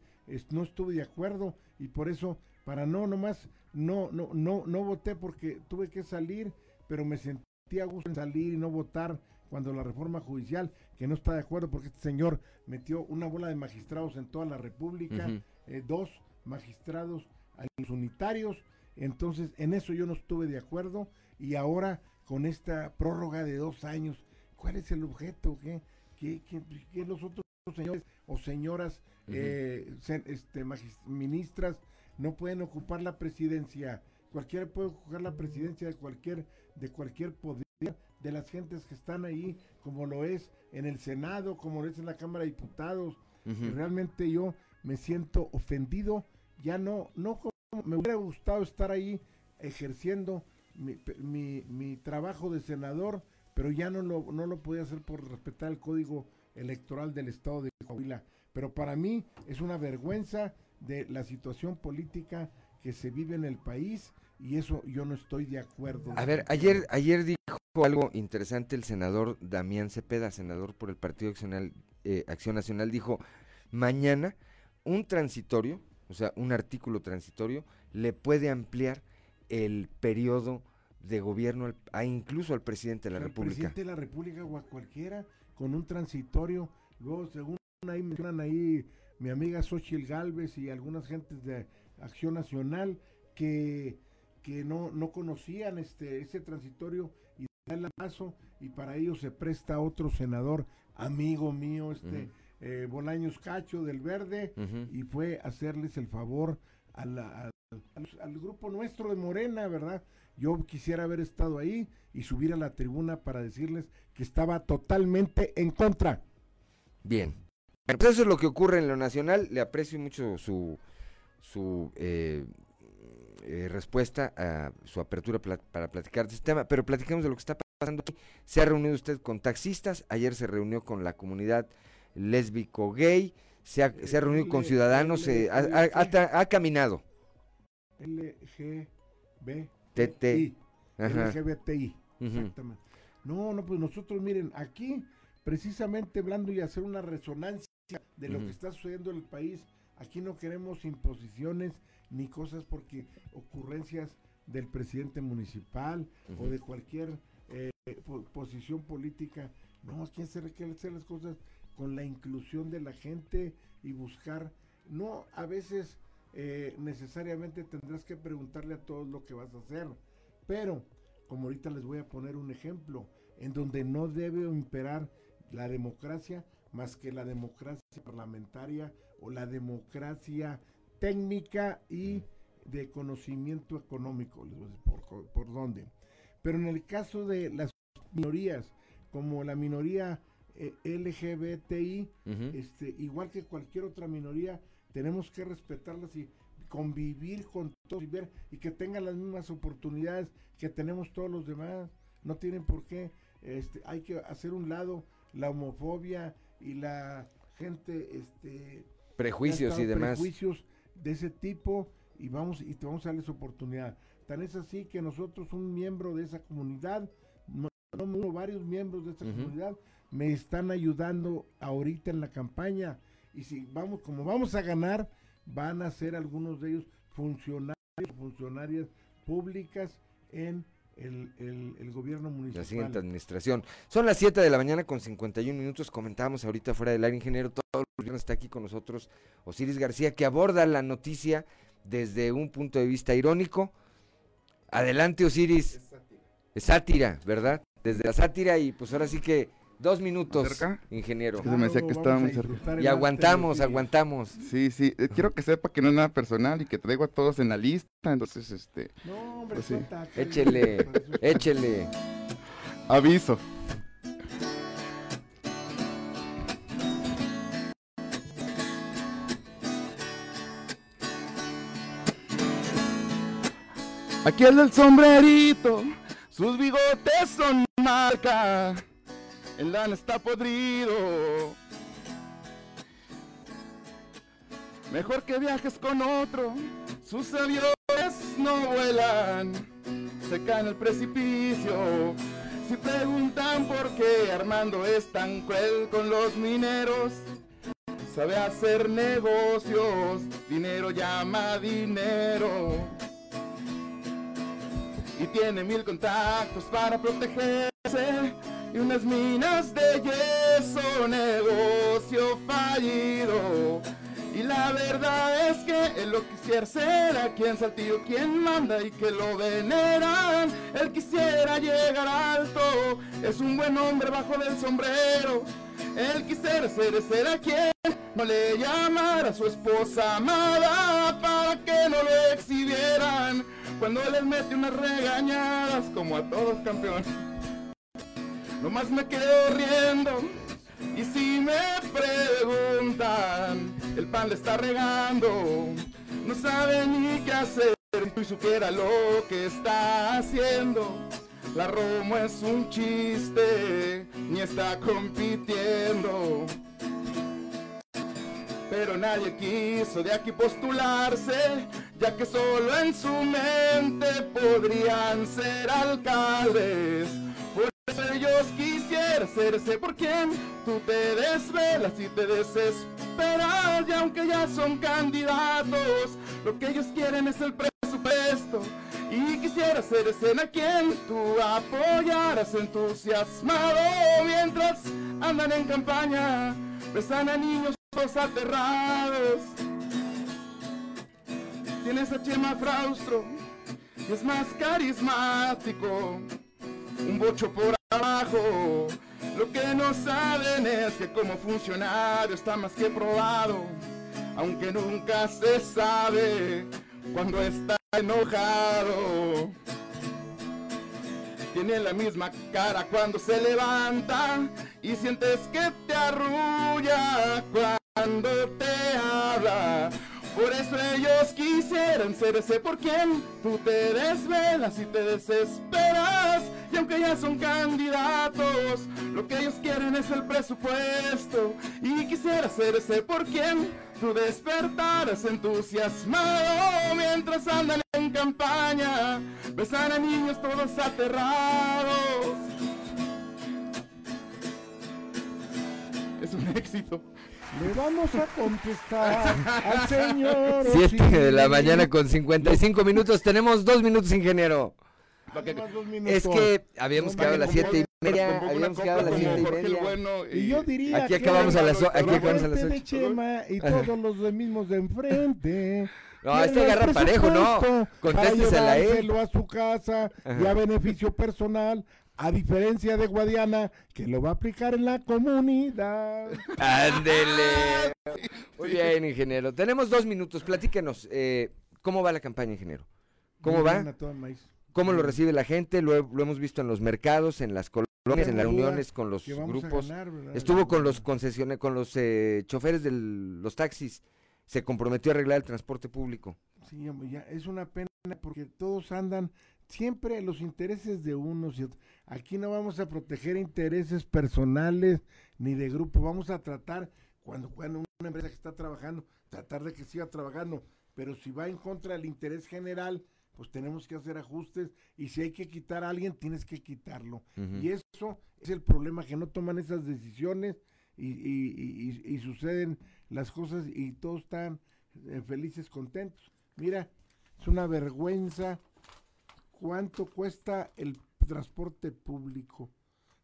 no estuve de acuerdo, y por eso, para no nomás, no, no, no, no voté porque tuve que salir, pero me sentí a gusto en salir y no votar cuando la reforma judicial, que no está de acuerdo porque este señor metió una bola de magistrados en toda la República, eh, dos magistrados a los unitarios, entonces en eso yo no estuve de acuerdo y ahora con esta prórroga de dos años ¿Cuál es el objeto? ¿Qué, qué, qué, los otros señores o señoras eh, este, ministras no pueden ocupar la presidencia? Cualquiera puede ocupar la presidencia de cualquier, de cualquier poder de las gentes que están ahí, como lo es en el Senado, como lo es en la Cámara de Diputados. Realmente yo me siento ofendido, ya no, no como me hubiera gustado estar ahí ejerciendo mi, mi, mi trabajo de senador, pero ya no lo, no lo podía hacer por respetar el código electoral del estado de Coahuila. Pero para mí es una vergüenza de la situación política que se vive en el país y eso yo no estoy de acuerdo. A ver, ayer, ayer dijo algo interesante el senador Damián Cepeda, senador por el Partido Acción, eh, Acción Nacional, dijo, mañana un transitorio, o sea, un artículo transitorio, le puede ampliar el periodo de gobierno a incluso al presidente de la República. presidente de la República o a cualquiera con un transitorio. Luego, según ahí mencionan ahí mi amiga Xochitl Galvez y algunas gentes de Acción Nacional que, que no, no conocían este ese transitorio y el abrazo y para ello se presta otro senador, amigo mío, este eh, Bolaños Cacho del Verde, y fue hacerles el favor a la- al, al- al grupo nuestro de Morena, ¿verdad? Yo quisiera haber estado ahí y subir a la tribuna para decirles que estaba totalmente en contra. Bien. Pues eso es lo que ocurre en lo nacional. Le aprecio mucho su, su eh, eh, respuesta a su apertura para platicar de este tema, pero platicamos de lo que está pasando aquí. Se ha reunido usted con taxistas, ayer se reunió con la comunidad lésbico gay, se ha, se ha reunido con ciudadanos, L- eh, ha caminado. LGB. TT. LGBTI. Exactamente. No, no, pues nosotros, miren, aquí, precisamente hablando y hacer una resonancia de lo que está sucediendo en el país, aquí no queremos imposiciones ni cosas porque ocurrencias del presidente municipal o de cualquier eh, po- posición política. No, aquí se requiere hacer las cosas con la inclusión de la gente y buscar, no a veces eh, necesariamente tendrás que preguntarle a todos lo que vas a hacer, pero como ahorita les voy a poner un ejemplo, en donde no debe imperar la democracia más que la democracia parlamentaria o la democracia técnica y de conocimiento económico, les voy a decir por, por dónde. Pero en el caso de las minorías, como la minoría eh, LGBTI, este, igual que cualquier otra minoría, tenemos que respetarlas y convivir con todos y ver y que tengan las mismas oportunidades que tenemos todos los demás. No tienen por qué, este, hay que hacer un lado la homofobia y la gente, este, Prejuicios y demás. Prejuicios de ese tipo y vamos y te vamos a darles oportunidad. Tan es así que nosotros, un miembro de esa comunidad, no, varios miembros de esta Ujú. comunidad me están ayudando ahorita en la campaña y si vamos como vamos a ganar van a ser algunos de ellos funcionarios funcionarias públicas en el, el- el gobierno municipal La siguiente administración. Son las 7 de la mañana con 51 minutos. Comentábamos ahorita fuera del aire, ingeniero. Todos los viernes está aquí con nosotros Osiris García, que aborda la noticia desde un punto de vista irónico. Adelante, Osiris. Es sátira, ¿verdad? Desde la sátira y pues ahora sí que dos minutos, ¿Cerca? ingeniero. Es que se me decía que estaba muy cerca. Y aguantamos, aguantamos. Sí, sí. eh, quiero que sepa que no es nada personal y que traigo a todos en la lista. Entonces, este. No, hombre, pues sí. Échele, échele. Aviso. Aquí el del sombrerito, sus bigotes son marca, el lana está podrido. Mejor que viajes con otro, sus aviones no vuelan, se caen al precipicio. Si preguntan por qué Armando es tan cruel con los mineros, sabe hacer negocios, dinero llama dinero. Y tiene mil contactos para protegerse y unas minas de yeso, negocio fallido. Y la verdad es que él lo quisiera ser aquí en Saltillo quien manda y que lo veneran. Él quisiera llegar alto, es un buen hombre bajo del sombrero. Él quisiera ser, ser a quien no le llamara a su esposa amada para que no lo exhibieran. Cuando les mete unas regañadas como a todos campeón. Nomás me quedo riendo y si me preguntan, el pan le está regando, no sabe ni qué hacer tú supiera lo que está haciendo. La Romo es un chiste, ni está compitiendo. Pero nadie quiso de aquí postularse, ya que solo en su mente podrían ser alcaldes. Ellos quisieran serse por quien tú te desvelas y te desesperas. Y aunque ya son candidatos, lo que ellos quieren es el presupuesto. Y quisiera ser escena quien tú apoyaras entusiasmado mientras andan en campaña, besan a niños todos aterrados. Tienes a Chema Fraustro, y es más carismático. Un bocho por abajo. Lo que no saben es que como funcionario está más que probado, aunque nunca se sabe cuando está enojado. Tiene la misma cara cuando se levanta y sientes que te arrulla cuando te habla. Por eso ellos quisieran ser ese por quien tú te desvelas y te desesperas. Y aunque ya son candidatos, lo que ellos quieren es el presupuesto. Y quisiera ser ese por quien tú despertaras entusiasmado mientras andan en campaña. Besan a niños todos aterrados. Es un éxito. Le vamos a contestar al señor. 7 de la mañana con 55 minutos. Tenemos dos minutos, ingeniero. Es que habíamos quedado a las 7 y media. Habíamos quedado a las 7 y media. Y yo diría Aquí que acabamos a las, aquí acabamos a las de 8. Chema y todos los de mismos de enfrente. No, este agarra parejo, no. Contéstesela a él. llevárselo a su casa y a beneficio personal, a diferencia de Guadiana, que lo va a aplicar en la comunidad. Ándele. Muy bien, ingeniero. Tenemos dos minutos. Platíquenos. eh, ¿Cómo va la campaña, ingeniero? ¿Cómo va? ¿Cómo lo recibe la gente? Lo, he- lo hemos visto en los mercados, en las colonias, en las reuniones con los grupos. ganar. Estuvo con los concesiones, con los eh, choferes de los taxis. Se comprometió a arreglar el transporte público. Sí, ya es una pena porque todos andan siempre los intereses de unos y otros. Aquí no vamos a proteger intereses personales ni de grupo, vamos a tratar cuando cuando una empresa que está trabajando, tratar de que siga trabajando, pero si va en contra del interés general, pues tenemos que hacer ajustes y si hay que quitar a alguien, tienes que quitarlo. Y eso es el problema, que no toman esas decisiones y, y- y- y- y suceden las cosas y todos están eh, felices, contentos. Mira, es una vergüenza cuánto cuesta el transporte público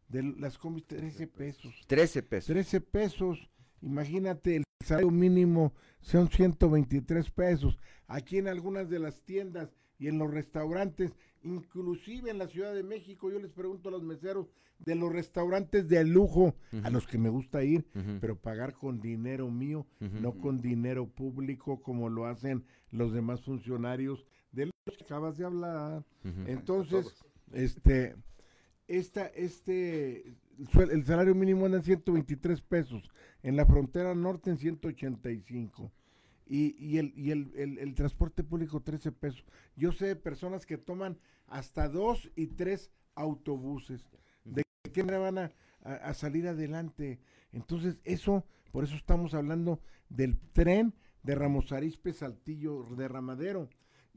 de las combis, 13 pesos. 13 pesos. 13 pesos. Imagínate, el salario mínimo son 123 pesos. Aquí en algunas de las tiendas y en los restaurantes, inclusive en la Ciudad de México, yo les pregunto a los meseros de los restaurantes de lujo, a los que me gusta ir, pero pagar con dinero mío, no con dinero público como lo hacen los demás funcionarios que acabas de hablar. Entonces, este, esta, este, el salario mínimo anda en 123 pesos, en la frontera norte en 185. Y, y, el, y el, el- el transporte público 13 pesos. Yo sé de personas que toman hasta dos y tres autobuses. ¿De qué manera van a, a- a salir adelante? Entonces, eso, por eso estamos hablando del tren de Ramos Arizpe Saltillo de Ramadero.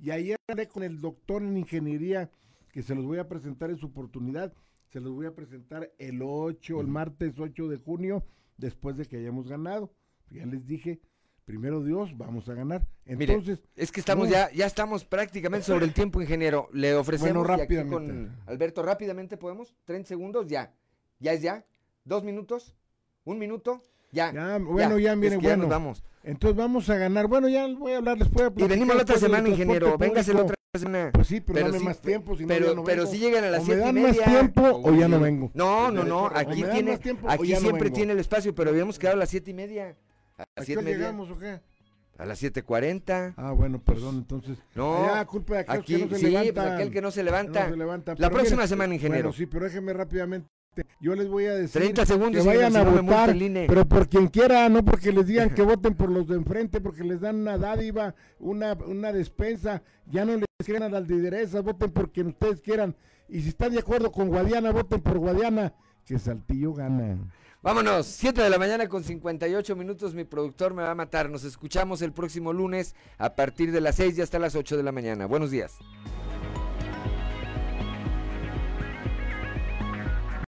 Y ayer hablé con el doctor en ingeniería, que se los voy a presentar en su oportunidad. Se los voy a presentar el 8, el martes 8 de junio, después de que hayamos ganado. Ya les dije, primero Dios, vamos a ganar. Mire, Entonces, es que estamos no, ya, ya estamos prácticamente sobre el tiempo, ingeniero. Le ofrecemos Bueno, rápidamente. con Alberto, rápidamente podemos, 30 segundos, ya. ¿Ya es ya? ¿Dos minutos? ¿Un minuto? Ya. Ya, bueno, ya, es mire, que ya bueno. nos vamos. Entonces vamos a ganar. Bueno, ya voy a hablar, a Y venimos la otra después semana, ingeniero. Véngase la otra semana. Pues sí, pero, dame sí, más tiempo, si no pero, ya no pero si llegan a las O me siete y dan media. más tiempo o ya no vengo. No, no, no. O Aquí tiene, tiempo o aquí ya no siempre tiene el espacio, pero habíamos quedado a las siete y media. A ¿A las qué siete y hora media. llegamos o qué? A las 7.40. Ah, bueno, perdón, entonces. No, Ah, culpa de aquellos aquí, que no se sí, pues levantan. aquel que no se levanta. No se levanta. La Pero próxima semana, ingeniero. Bueno, sí, pero déjeme rápidamente. Yo les voy a decir 30 segundos, que vayan a votar, pero por quien quiera, no porque les digan que voten por los de enfrente, porque les dan una dádiva, una, una despensa, ya no les crean a las lideresas, voten por quien ustedes quieran. Y si están de acuerdo con Guadiana, voten por Guadiana, que Saltillo gana. Vámonos, 7 de la mañana con 58 minutos, mi productor me va a matar. Nos escuchamos el próximo lunes a partir de las 6 y hasta las 8 de la mañana. Buenos días.